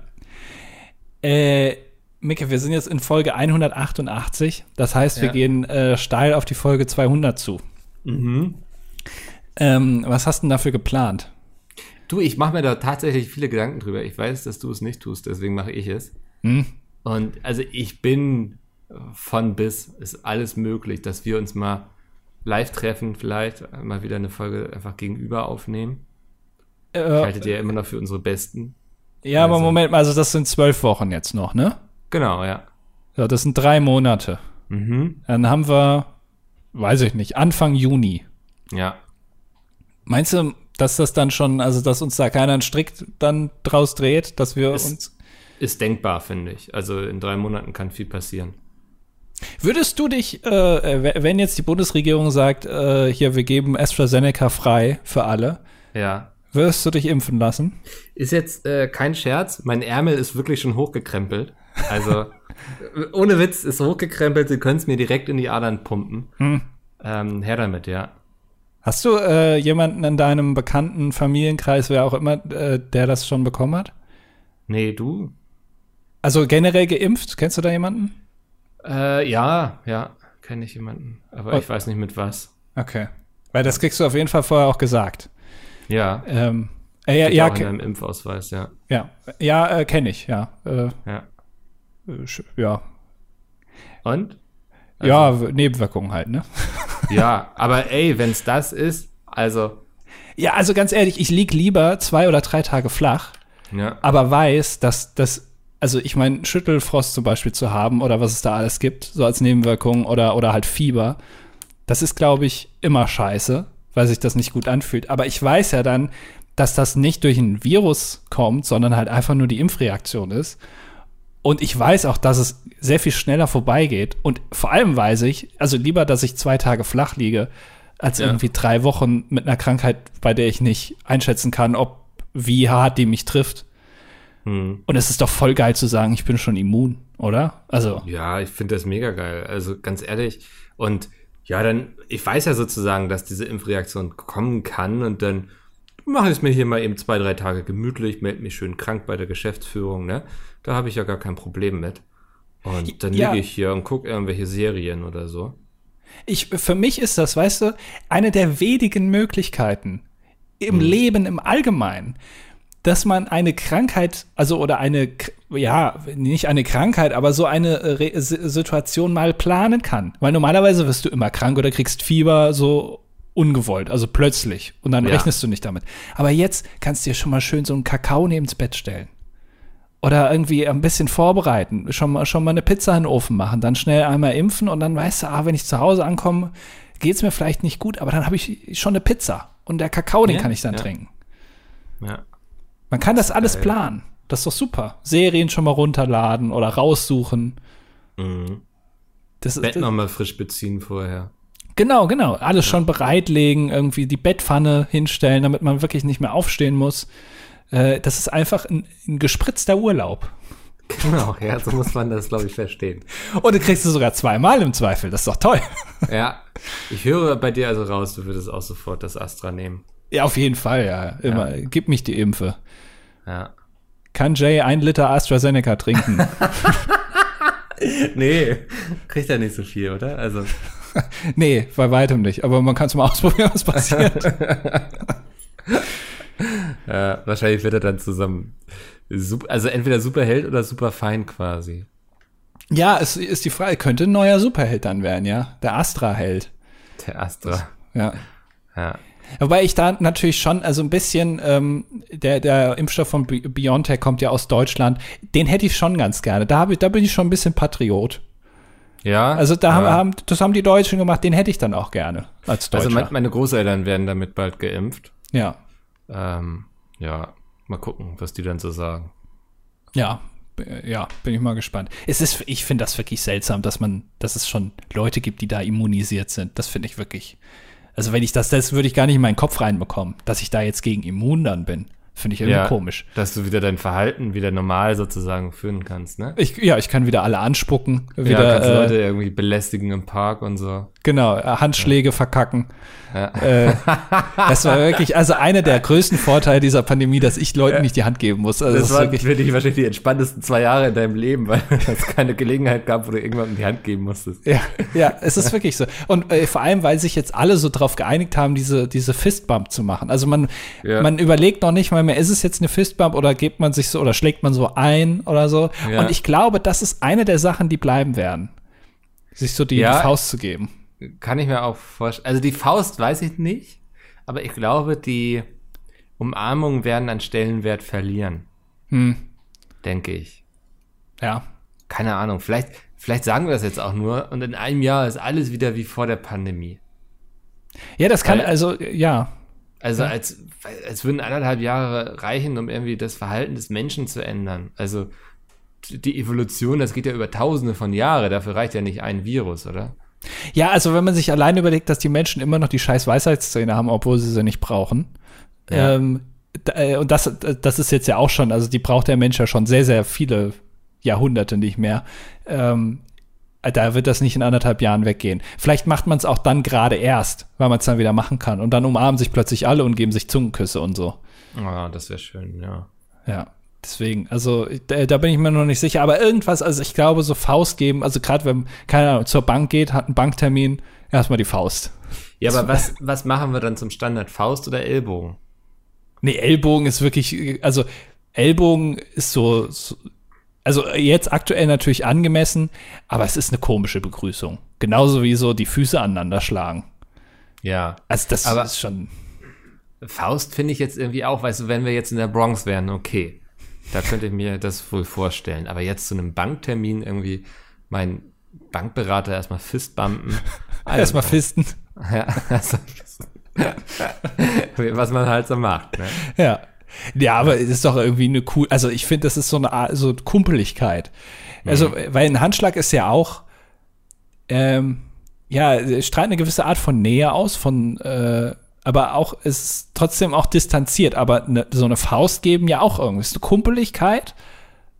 Äh, Micke, wir sind jetzt in Folge 188. Das heißt, wir Ja. gehen äh, steil auf die Folge 200 zu. Mhm. Ähm, was hast du denn dafür geplant? Du, ich mache mir da tatsächlich viele Gedanken drüber. Ich weiß, dass du es nicht tust, deswegen mache ich es. Hm? Und also ich bin von bis, ist alles möglich, dass wir uns mal live treffen, vielleicht mal wieder eine Folge einfach gegenüber aufnehmen. Äh, Haltet ihr immer noch für unsere Besten? ja, aber also- Moment mal, also das sind zwölf Wochen jetzt noch, ne? Genau, ja. Ja, das sind drei Monate. Mhm. Dann haben wir, weiß ich nicht, Anfang Juni. Ja. Meinst du, dass das dann schon, also dass uns da keiner einen Strick dann draus dreht, dass wir Es- uns. Ist denkbar, finde ich. Also in drei Monaten kann viel passieren. Würdest du dich, äh, w- wenn jetzt die Bundesregierung sagt, äh, hier, wir geben AstraZeneca frei für alle, Ja. würdest du dich impfen lassen? Ist jetzt äh, kein Scherz, mein Ärmel ist wirklich schon hochgekrempelt. Also, ohne Witz, ist hochgekrempelt, sie können es mir direkt in die Adern pumpen. Hm. Ähm, her damit, ja. Hast du äh, jemanden in deinem bekannten Familienkreis, wer auch immer, äh, der das schon bekommen hat? Nee, du? Also generell geimpft? Kennst du da jemanden? Äh, ja, ja, kenne ich jemanden. Aber Oh. ich weiß nicht mit was. Okay. Weil das kriegst du auf jeden Fall vorher auch gesagt. Ja. Ähm, äh, ja, ja, auch in einem Impfausweis, ja. Ja, ja äh, kenne ich, ja. Äh, Ja. äh, ja. Und? ja, w- Nebenwirkungen halt, ne? Ja, aber ey, wenn's das ist, also, Ja, also ganz ehrlich, ich lieg lieber zwei oder drei Tage flach, ja. aber weiß, dass das, also ich meine, Schüttelfrost zum Beispiel zu haben oder was es da alles gibt, so als Nebenwirkung oder, oder halt Fieber, das ist, glaube ich, immer scheiße, weil sich das nicht gut anfühlt. Aber ich weiß ja dann, dass das nicht durch ein Virus kommt, sondern halt einfach nur die Impfreaktion ist. Und ich weiß auch, dass es sehr viel schneller vorbeigeht. Und vor allem weiß ich, also lieber, dass ich zwei Tage flach liege, als Ja. irgendwie drei Wochen mit einer Krankheit, bei der ich nicht einschätzen kann, ob wie hart die mich trifft. Hm. Und es ist doch voll geil zu sagen, ich bin schon immun, oder? Also, Ja, ich finde das mega geil. Also ganz ehrlich. Und ja, dann, ich weiß ja sozusagen, dass diese Impfreaktion kommen kann und dann mache ich es mir hier mal eben zwei, drei Tage gemütlich, melde mich schön krank bei der Geschäftsführung, ne? Da habe ich ja gar kein Problem mit. Und dann Ja. liege ich hier und gucke irgendwelche Serien oder so. ich, für mich ist das, weißt du, eine der wenigen Möglichkeiten im Leben im Allgemeinen, dass man eine Krankheit, also oder eine, ja, nicht eine Krankheit, aber so eine äh, Re Situation mal planen kann. Weil normalerweise wirst du immer krank oder kriegst Fieber so ungewollt, also plötzlich. Und dann Ja. rechnest du nicht damit. Aber jetzt kannst du dir schon mal schön so einen Kakao neben's Bett stellen. Oder irgendwie ein bisschen vorbereiten, schon mal, schon mal eine Pizza in den Ofen machen, dann schnell einmal impfen und dann weißt du, ah, wenn ich zu Hause ankomme, geht's mir vielleicht nicht gut, aber dann habe ich schon eine Pizza und der Kakao, den Ja, kann ich dann ja. trinken. Ja. Man kann das alles geil. planen. Das ist doch super. Serien schon mal runterladen oder raussuchen. Mhm. Das ist, Bett das, nochmal frisch beziehen vorher. genau, genau. Alles schon bereitlegen, irgendwie die Bettpfanne hinstellen, damit man wirklich nicht mehr aufstehen muss. Äh, das ist einfach ein, ein gespritzter Urlaub. Genau, ja, so muss man das, glaube ich, verstehen. Und du kriegst es sogar zweimal im Zweifel. Das ist doch toll. Ja, ich höre bei dir also raus, du würdest auch sofort das Astra nehmen. Ja, auf jeden Fall, ja. Immer. Gib mich die Impfe. Ja. Kann Jay ein Liter AstraZeneca trinken? Nee, kriegt er nicht so viel, oder? Also, nee, bei weitem nicht. Aber man kann es mal ausprobieren, was passiert. äh, wahrscheinlich wird er dann zusammen, also entweder Superheld oder Superfeind quasi. ja, es ist die Frage, könnte ein neuer Superheld dann werden, ja? Der Astra-Held. Der Astra. Ja. Ja. Wobei ich da natürlich schon, also ein bisschen, ähm, der, der Impfstoff von Bi- BioNTech kommt ja aus Deutschland, den hätte ich schon ganz gerne. Da, hab ich, da bin ich schon ein bisschen Patriot. Ja. Also da haben, ja. haben, das haben die Deutschen gemacht, den hätte ich dann auch gerne als Deutscher. Also mein, meine Großeltern werden damit bald geimpft. ja, Ähm, ja, mal gucken, was die dann so sagen. ja, ja, bin ich mal gespannt. Es ist, ich finde das wirklich seltsam, dass man, dass es schon Leute gibt, die da immunisiert sind. Das finde ich wirklich. Also wenn ich das, das würde ich gar nicht in meinen Kopf reinbekommen, dass ich da jetzt gegen immun dann bin. Finde ich irgendwie Ja. komisch. Dass du wieder dein Verhalten wieder normal sozusagen führen kannst, ne? Ich, ja, ich kann wieder alle anspucken, ja, wieder kannst du äh, Leute irgendwie belästigen im Park und so. genau äh, Handschläge verkacken. Ja. Äh, das war wirklich, also einer der größten Vorteile dieser Pandemie, dass ich Leuten nicht die Hand geben muss. Also Das, das waren wirklich, für dich wahrscheinlich die entspanntesten zwei Jahre in deinem Leben, weil es keine Gelegenheit gab, wo du irgendwann die Hand geben musstest. ja, ja, es ist wirklich so. Und äh, vor allem, weil sich jetzt alle so drauf geeinigt haben, diese, diese Fistbump zu machen. Also man, Ja. man überlegt noch nicht mal mehr, ist es jetzt eine Fistbump oder gibt man sich so oder schlägt man so ein oder so. Ja. Und ich glaube, das ist eine der Sachen, die bleiben werden. Sich so die, Ja. die Faust zu geben. Kann ich mir auch vorstellen. Also die Faust weiß ich nicht, aber ich glaube, die Umarmungen werden an Stellenwert verlieren. Hm. Denke ich. Ja. Keine Ahnung. Vielleicht, vielleicht sagen wir das jetzt auch nur und in einem Jahr ist alles wieder wie vor der Pandemie. Ja, das kann, Weil- also, ja. Also als, als würden anderthalb Jahre reichen, um irgendwie das Verhalten des Menschen zu ändern. Also die Evolution, das geht ja über tausende von Jahren, dafür reicht ja nicht ein Virus, oder? Ja, also wenn man sich allein überlegt, dass die Menschen immer noch die scheiß Weisheitszähne haben, obwohl sie sie nicht brauchen. Ja. Ähm, äh, und das, das ist jetzt ja auch schon, also die braucht der Mensch ja schon sehr, sehr viele Jahrhunderte nicht mehr. Ähm, da wird das nicht in anderthalb Jahren weggehen. Vielleicht macht man es auch dann gerade erst, weil man es dann wieder machen kann. Und dann umarmen sich plötzlich alle und geben sich Zungenküsse und so. Ah, das wäre schön, ja. Ja, deswegen, also da, da bin ich mir noch nicht sicher, aber irgendwas, also ich glaube, so Faust geben, also gerade wenn, keine Ahnung, zur Bank geht, hat einen Banktermin, erstmal die Faust. Ja, aber was, was machen wir dann zum Standard? Faust oder Ellbogen? Nee, Ellbogen ist wirklich, also Ellbogen ist so, so also jetzt aktuell natürlich angemessen, aber es ist eine komische Begrüßung. Genauso wie so die Füße aneinander schlagen. Ja. Also das Aber- ist schon. Faust finde ich jetzt irgendwie auch, weißt du, wenn wir jetzt in der Bronx wären, okay. Da könnte ich mir das wohl vorstellen. Aber jetzt zu einem Banktermin irgendwie meinen Bankberater erstmal fistbumpen. Erstmal fisten. Ja, also, was man halt so macht. Ne? Ja. Ja, aber es ist doch irgendwie eine cool, also ich finde, das ist so eine Art, so Kumpeligkeit. Also, weil ein Handschlag ist ja auch, ähm, ja, strahlt eine gewisse Art von Nähe aus, von, äh, aber auch, ist trotzdem auch distanziert, aber ne, so eine Faust geben ja auch irgendwie, es ist eine Kumpeligkeit,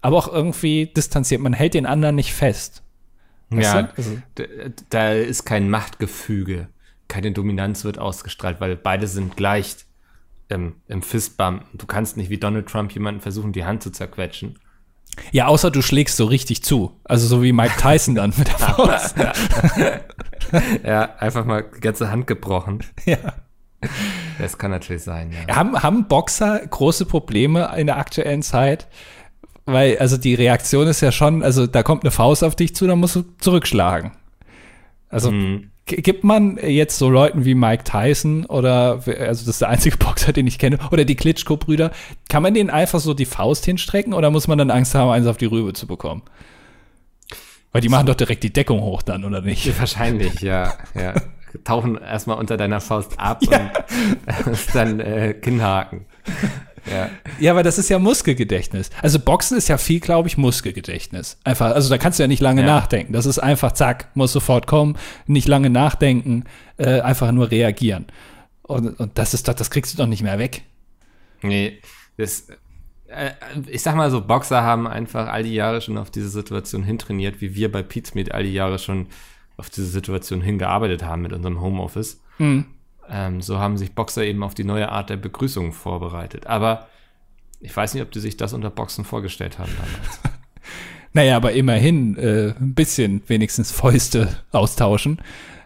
aber auch irgendwie distanziert. Man hält den anderen nicht fest. Weißt Ja? Also- da, da ist kein Machtgefüge, keine Dominanz wird ausgestrahlt, weil beide sind gleich im, im Fistbumpen. Du kannst nicht wie Donald Trump jemanden versuchen, die Hand zu zerquetschen. Ja, außer du schlägst so richtig zu. Also so wie Mike Tyson dann mit der Faust. Ja, einfach mal die ganze Hand gebrochen. ja. Das kann natürlich sein, ja. Haben, haben Boxer große Probleme in der aktuellen Zeit? Weil, also die Reaktion ist ja schon, also da kommt eine Faust auf dich zu, dann musst du zurückschlagen. Also Mhm. Gibt man jetzt so Leuten wie Mike Tyson oder, also das ist der einzige Boxer, den ich kenne, oder die Klitschko-Brüder, kann man denen einfach so die Faust hinstrecken oder muss man dann Angst haben, eins auf die Rübe zu bekommen? Weil die machen doch direkt die Deckung hoch dann, oder nicht? Wahrscheinlich, ja. ja. Tauchen erstmal unter deiner Faust ab Ja. und dann äh, Kinnhaken. Ja. Ja, aber das ist ja Muskelgedächtnis. Also Boxen ist ja viel, glaube ich, Muskelgedächtnis. Einfach, also da kannst du ja nicht lange Ja. nachdenken. Das ist einfach, zack, muss sofort kommen, nicht lange nachdenken, äh, einfach nur reagieren. Und, und das ist doch, das kriegst du doch nicht mehr weg. Nee, das, äh, ich sag mal so, Boxer haben einfach all die Jahre schon auf diese Situation hintrainiert, wie wir bei Pizmeet all die Jahre schon auf diese Situation hingearbeitet haben mit unserem Homeoffice. Ähm, so haben sich Boxer eben auf die neue Art der Begrüßung vorbereitet. Aber ich weiß nicht, ob die sich das unter Boxen vorgestellt haben damals. Naja, aber immerhin äh, ein bisschen wenigstens Fäuste austauschen.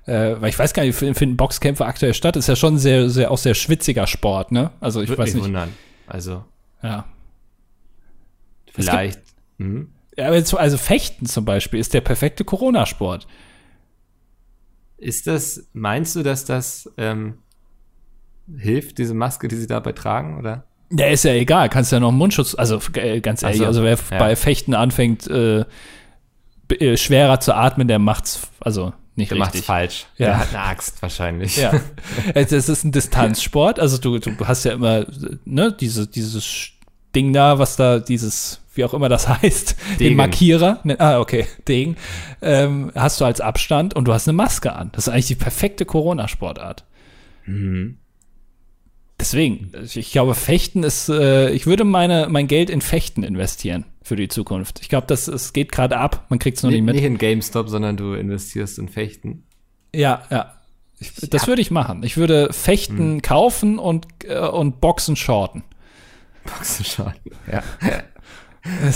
Äh, weil ich weiß gar nicht, finden Boxkämpfe aktuell statt? Ist ja schon sehr, sehr, auch sehr schwitziger Sport, ne? Also ich Würde weiß mich nicht. wundern. Also Ja. vielleicht. Hm? ja aber jetzt, also Fechten zum Beispiel ist der perfekte Corona-Sport. Ist das, meinst du, dass das ähm, hilft, diese Maske, die sie dabei tragen, oder? Ja, ist ja egal, kannst ja noch einen Mundschutz, also äh, ganz ehrlich, so, also wer ja. bei Fechten anfängt, äh, äh, schwerer zu atmen, der macht's, also nicht Der macht's richtig. falsch. Ja. Der hat eine Axt wahrscheinlich. Ja. Es es ist ein Distanzsport, also du, du hast ja immer, ne, diese, dieses Ding da, was da, dieses, wie auch immer das heißt, den Degen. Markierer, ne, ah, okay, Degen, ähm, hast du als Abstand und du hast eine Maske an. Das ist eigentlich die perfekte Corona-Sportart. Mhm. Deswegen, ich glaube, Fechten ist, äh, ich würde meine, mein Geld in Fechten investieren für die Zukunft. Ich glaube, das es geht gerade ab, man kriegt es noch Nicht, nicht mit. nicht in GameStop, sondern du investierst in Fechten. Ja, ja. Ich, das würde ich machen. Ich würde Fechten kaufen und, äh, und Boxen shorten. Boxen schon. Ja.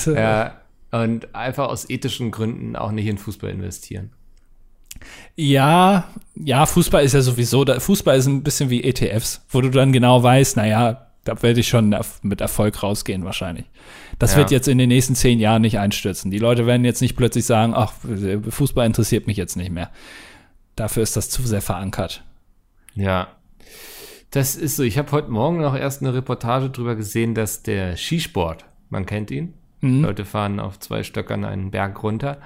Äh, ja. Und einfach aus ethischen Gründen auch nicht in Fußball investieren. Ja, ja, Fußball ist ja sowieso, da, Fußball ist ein bisschen wie ETFs, wo du dann genau weißt, naja, da werde ich schon mit Erfolg rausgehen wahrscheinlich. Das Ja. wird jetzt in den nächsten zehn Jahren nicht einstürzen. Die Leute werden jetzt nicht plötzlich sagen, ach, Fußball interessiert mich jetzt nicht mehr. Dafür ist das zu sehr verankert. Ja. Das ist so. Ich habe heute Morgen noch erst eine Reportage drüber gesehen, dass der Skisport, man kennt ihn, Leute fahren auf zwei Stöckern einen Berg runter,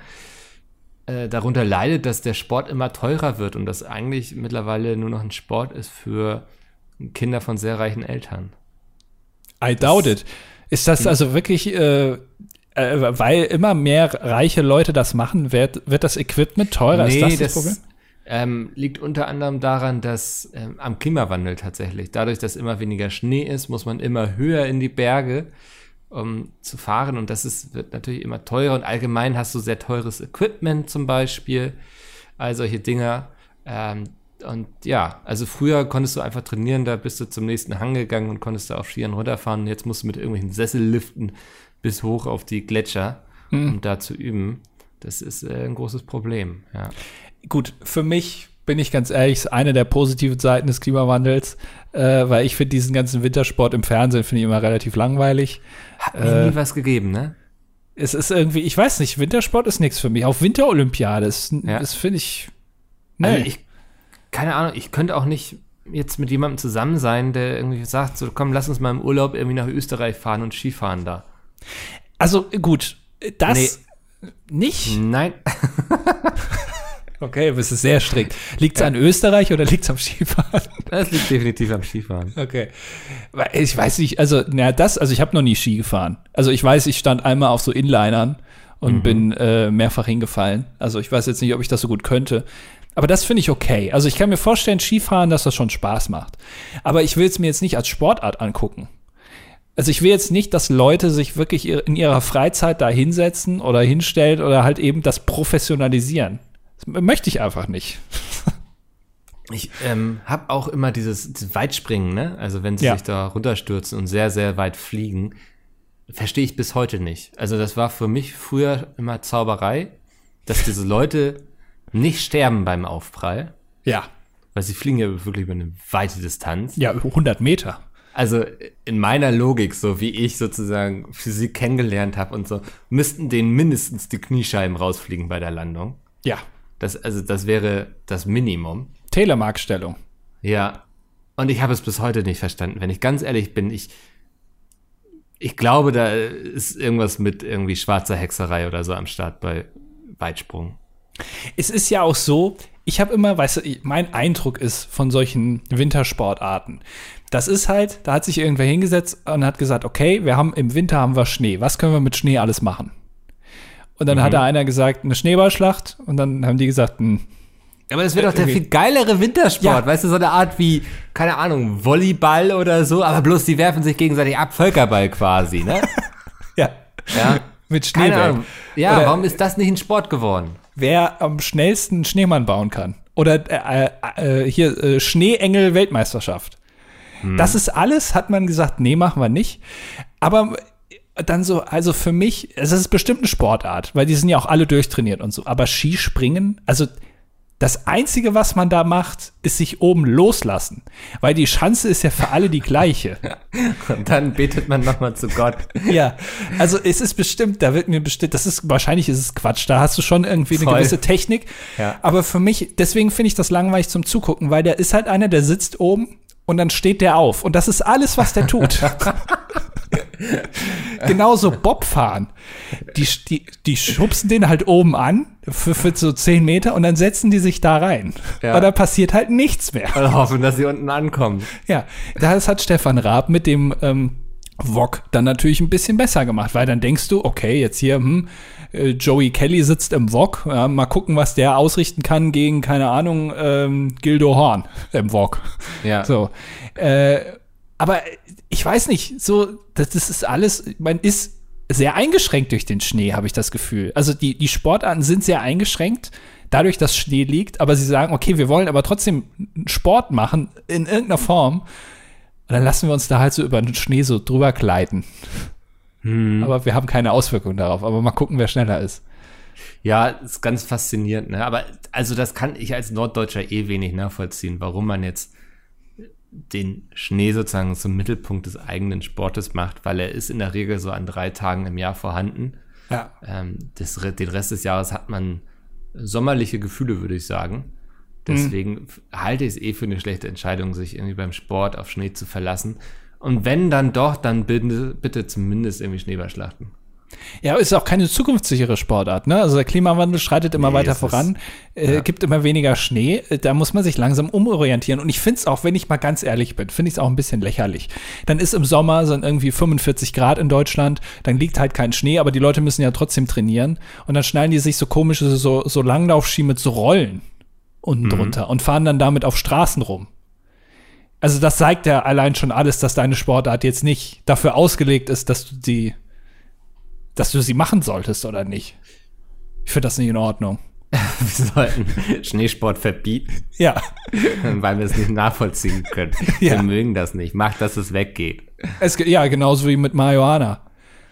äh, darunter leidet, dass der Sport immer teurer wird und das eigentlich mittlerweile nur noch ein Sport ist für Kinder von sehr reichen Eltern. I doubt it. Ist das also wirklich, äh, äh, weil immer mehr reiche Leute das machen, wird, wird das Equipment teurer? ist das das, Problem? ähm, liegt unter anderem daran, dass ähm, am Klimawandel tatsächlich, dadurch, dass immer weniger Schnee ist, muss man immer höher in die Berge, um zu fahren und das ist, wird natürlich immer teurer und allgemein hast du sehr teures Equipment zum Beispiel, all solche Dinger. Ähm, und ja, also früher konntest du einfach trainieren, da bist du zum nächsten Hang gegangen und konntest da auf Skiern runterfahren. Und jetzt musst du mit irgendwelchen Sesselliften bis hoch auf die Gletscher, um da zu üben. Das ist äh, ein großes Problem, ja. Gut, für mich bin ich ganz ehrlich, ist eine der positiven Seiten des Klimawandels, äh, weil ich finde diesen ganzen Wintersport im Fernsehen finde ich immer relativ langweilig. Hat mir nie was gegeben, ne? Es ist irgendwie, ich weiß nicht, Wintersport ist nichts für mich. Auch Winterolympiade, das, Ja. das finde ich. Also Nee. ich, keine Ahnung, ich könnte auch nicht jetzt mit jemandem zusammen sein, der irgendwie sagt, so komm, lass uns mal im Urlaub irgendwie nach Österreich fahren und Skifahren da. also gut, das nicht. Nein. Okay, das ist sehr strikt. Liegt es an Österreich oder liegt es am Skifahren? Das liegt definitiv am Skifahren. Okay. Ich weiß nicht, also, na, das, also ich habe noch nie Ski gefahren. Also ich weiß, ich stand einmal auf so Inlinern und bin äh, mehrfach hingefallen. Also ich weiß jetzt nicht, ob ich das so gut könnte. Aber das finde ich okay. Also ich kann mir vorstellen, Skifahren, dass das schon Spaß macht. Aber ich will es mir jetzt nicht als Sportart angucken. Also ich will jetzt nicht, dass Leute sich wirklich in ihrer Freizeit da hinsetzen oder hinstellen oder halt eben das professionalisieren. Das möchte ich einfach nicht. Ich ähm, habe auch immer dieses, dieses Weitspringen, ne? Also wenn sie Ja. sich da runterstürzen und sehr, sehr weit fliegen, verstehe ich bis heute nicht. Also das war für mich früher immer Zauberei, dass diese Leute nicht sterben beim Aufprall, Ja. weil sie fliegen ja wirklich über eine weite Distanz. Ja, 100 Meter. Also in meiner Logik, so wie ich sozusagen Physik kennengelernt habe und so, müssten denen mindestens die Kniescheiben rausfliegen bei der Landung. Ja. Das, also das wäre das Minimum. Telemarkstellung. Ja. Und ich habe es bis heute nicht verstanden. Wenn ich ganz ehrlich bin, ich, ich glaube, da ist irgendwas mit irgendwie schwarzer Hexerei oder so am Start bei Weitsprung. Es ist ja auch so, ich habe immer, weißt du, mein Eindruck ist von solchen Wintersportarten. Das ist halt, da hat sich irgendwer hingesetzt und hat gesagt, okay, wir haben im Winter haben wir Schnee. Was können wir mit Schnee alles machen? Und dann hat da einer gesagt, eine Schneeballschlacht. Und dann haben die gesagt, hm, Aber das wäre doch der irgendwie- viel geilere Wintersport. Ja. Weißt du, so eine Art wie, keine Ahnung, Volleyball oder so, aber bloß die werfen sich gegenseitig ab, Völkerball quasi, ne? ja, Ja. mit. Ahnung. Ja, Oder- warum ist das nicht ein Sport geworden? Wer am schnellsten Schneemann bauen kann. Oder äh, äh, hier äh, Schneeengel-Weltmeisterschaft. Das ist alles, hat man gesagt, nee, machen wir nicht. Aber dann so, also für mich, es ist bestimmt eine Sportart, weil die sind ja auch alle durchtrainiert und so. Aber Skispringen, also das Einzige, was man da macht, ist sich oben loslassen. Weil die Schanze ist ja für alle die gleiche. Und dann betet man nochmal zu Gott. Ja, also es ist bestimmt, da wird mir bestimmt, das ist, wahrscheinlich ist es Quatsch, da hast du schon irgendwie eine Voll. gewisse Technik. Ja. Aber für mich, deswegen finde ich das langweilig zum Zugucken, weil der ist halt einer, der sitzt oben und dann steht der auf. Und das ist alles, was der tut. Genauso Bobfahren. Die, die, die schubsen den halt oben an für, für so 10 Meter und dann setzen die sich da rein. Ja. Und da passiert halt nichts mehr. Und hoffen, dass sie unten ankommen. Ja, das hat Stefan Raab mit dem ähm, Wok dann natürlich ein bisschen besser gemacht, weil dann denkst du, okay, jetzt hier, hm, Joey Kelly sitzt im Wok, ja, mal gucken, was der ausrichten kann gegen, keine Ahnung, ähm, Gildo Horn im Wok. Ja. So. Äh, aber ich weiß nicht, so, das, das ist alles, man ist sehr eingeschränkt durch den Schnee, habe ich das Gefühl. Also die, die Sportarten sind sehr eingeschränkt, dadurch, dass Schnee liegt, aber sie sagen, okay, wir wollen aber trotzdem Sport machen in irgendeiner Form. Und dann lassen wir uns da halt so über den Schnee so drüber gleiten. Aber wir haben keine Auswirkungen darauf. Aber mal gucken, wer schneller ist. Ja, ist ganz faszinierend, ne? Aber also das kann ich als Norddeutscher eh wenig nachvollziehen, warum man jetzt den Schnee sozusagen zum Mittelpunkt des eigenen Sportes macht, weil er ist in der Regel so an drei Tagen im Jahr vorhanden. Ja. Ähm, das, den Rest des Jahres hat man sommerliche Gefühle, würde ich sagen. Deswegen f- halte ich es eh für eine schlechte Entscheidung, sich irgendwie beim Sport auf Schnee zu verlassen. Und wenn dann doch, dann bitte, bitte zumindest irgendwie Schneeballschlachten. Ja, ist auch keine zukunftssichere Sportart, ne? Also der Klimawandel schreitet immer Nee, weiter voran, äh, ja. gibt immer weniger Schnee, äh, da muss man sich langsam umorientieren. Und ich finde es auch, wenn ich mal ganz ehrlich bin, finde ich es auch ein bisschen lächerlich. Dann ist im Sommer sind irgendwie 45 Grad in Deutschland, dann liegt halt kein Schnee, aber die Leute müssen ja trotzdem trainieren. Und dann schneiden die sich so komische, so, so Langlaufski mit so Rollen unten drunter und fahren dann damit auf Straßen rum. Also das zeigt ja allein schon alles, dass deine Sportart jetzt nicht dafür ausgelegt ist, dass du die dass du sie machen solltest oder nicht. Ich finde das nicht in Ordnung. Wir sollten Schneesport verbieten. Ja. weil wir es nicht nachvollziehen können. Ja. Wir mögen das nicht. Macht, dass es weggeht. Es, ja, genauso wie mit Marihuana.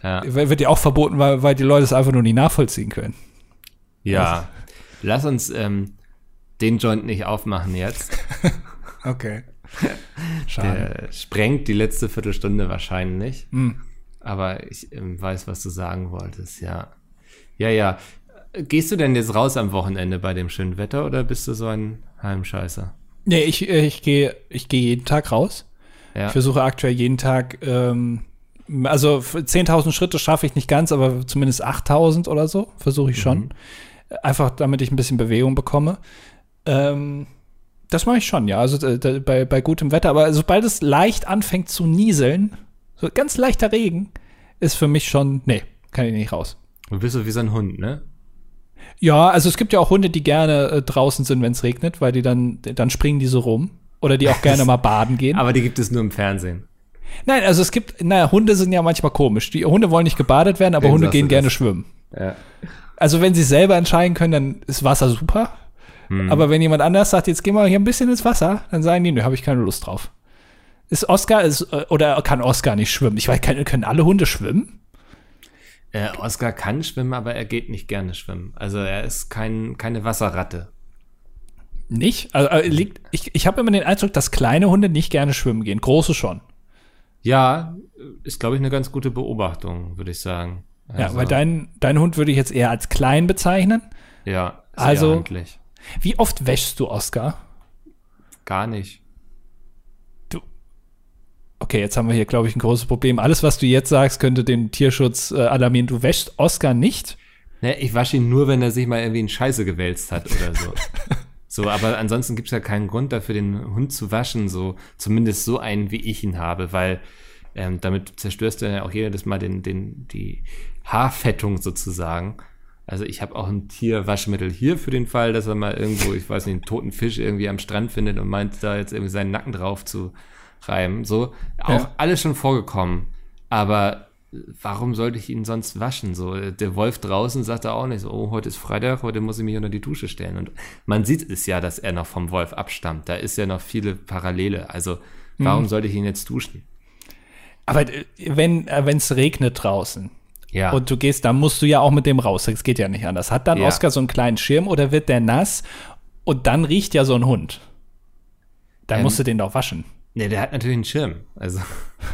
Ja. Wird ja auch verboten, weil, weil die Leute es einfach nur nicht nachvollziehen können. ja. Lass uns ähm, den Joint nicht aufmachen jetzt. Okay. Der sprengt die letzte Viertelstunde wahrscheinlich. Hm. Aber ich ähm, weiß, was du sagen wolltest, ja. Ja, ja. Gehst du denn jetzt raus am Wochenende bei dem schönen Wetter oder bist du so ein Heimscheißer? Nee, ich, äh, ich gehe ich gehe jeden Tag raus. Ja. Ich versuche aktuell jeden Tag, ähm, also für 10.000 Schritte schaffe ich nicht ganz, aber zumindest 8.000 oder so versuche ich schon. Einfach damit ich ein bisschen Bewegung bekomme. Ähm, das mache ich schon, ja. Also äh, bei, bei gutem Wetter. Aber sobald es leicht anfängt zu nieseln, so ganz leichter Regen, ist für mich schon, nee, kann ich nicht raus. Du bist so wie so ein Hund, ne? Ja, also es gibt ja auch Hunde, die gerne äh, draußen sind, wenn es regnet, weil die dann, dann springen die so rum. Oder die auch gerne mal baden gehen. Aber die gibt es nur im Fernsehen. Nein, also es gibt, naja, Hunde sind ja manchmal komisch. Die Hunde wollen nicht gebadet werden, aber Wem Hunde gehen gerne das? schwimmen. Ja. Also wenn sie selber entscheiden können, dann ist Wasser super. Hm. Aber wenn jemand anders sagt, jetzt geh mal hier ein bisschen ins Wasser, dann sagen die, nö, habe ich keine Lust drauf. Ist Oscar, ist, äh, oder kann Oscar nicht schwimmen? Ich weiß, können, alle Hunde schwimmen? Äh, Oscar kann schwimmen, aber er geht nicht gerne schwimmen. Also er ist kein, keine Wasserratte. Nicht? Also, äh, liegt, ich ich habe immer den Eindruck, dass kleine Hunde nicht gerne schwimmen gehen. Große schon. Ja, ist, glaube ich, eine ganz gute Beobachtung, würde ich sagen. Ja, Also, weil dein, dein Hund würde ich jetzt eher als klein bezeichnen. Ja, Also- handlich. Wie oft wäschst du Oscar? Gar nicht. Okay, jetzt haben wir hier, glaube ich, ein großes Problem. Alles, was du jetzt sagst, könnte den Tierschutz äh, alarmieren. Du wäschst Oscar nicht? Ne, ich wasche ihn nur, wenn er sich mal irgendwie in Scheiße gewälzt hat oder so. so, aber ansonsten gibt es ja keinen Grund dafür, den Hund zu waschen, so zumindest so einen, wie ich ihn habe, weil ähm, damit zerstörst du ja auch jedes Mal den, den, die Haarfettung sozusagen. Also ich habe auch ein Tierwaschmittel hier für den Fall, dass er mal irgendwo, ich weiß nicht, einen toten Fisch irgendwie am Strand findet und meint, da jetzt irgendwie seinen Nacken drauf zu reiben. So, auch Ja. alles schon vorgekommen. Aber warum sollte ich ihn sonst waschen? So, der Wolf draußen sagt er auch nicht so, oh, heute ist Freitag, heute muss ich mich unter die Dusche stellen. Und man sieht es ja, dass er noch vom Wolf abstammt. Da ist ja noch viele Parallele. Also, warum sollte ich ihn jetzt duschen? Aber äh, wenn äh, es regnet draußen Ja. und du gehst, dann musst du ja auch mit dem raus. Das geht ja nicht anders. Hat dann Ja. Oscar so einen kleinen Schirm oder wird der nass und dann riecht ja so ein Hund? Dann Ähm, musst du den doch waschen. ne, der hat natürlich einen Schirm. Also,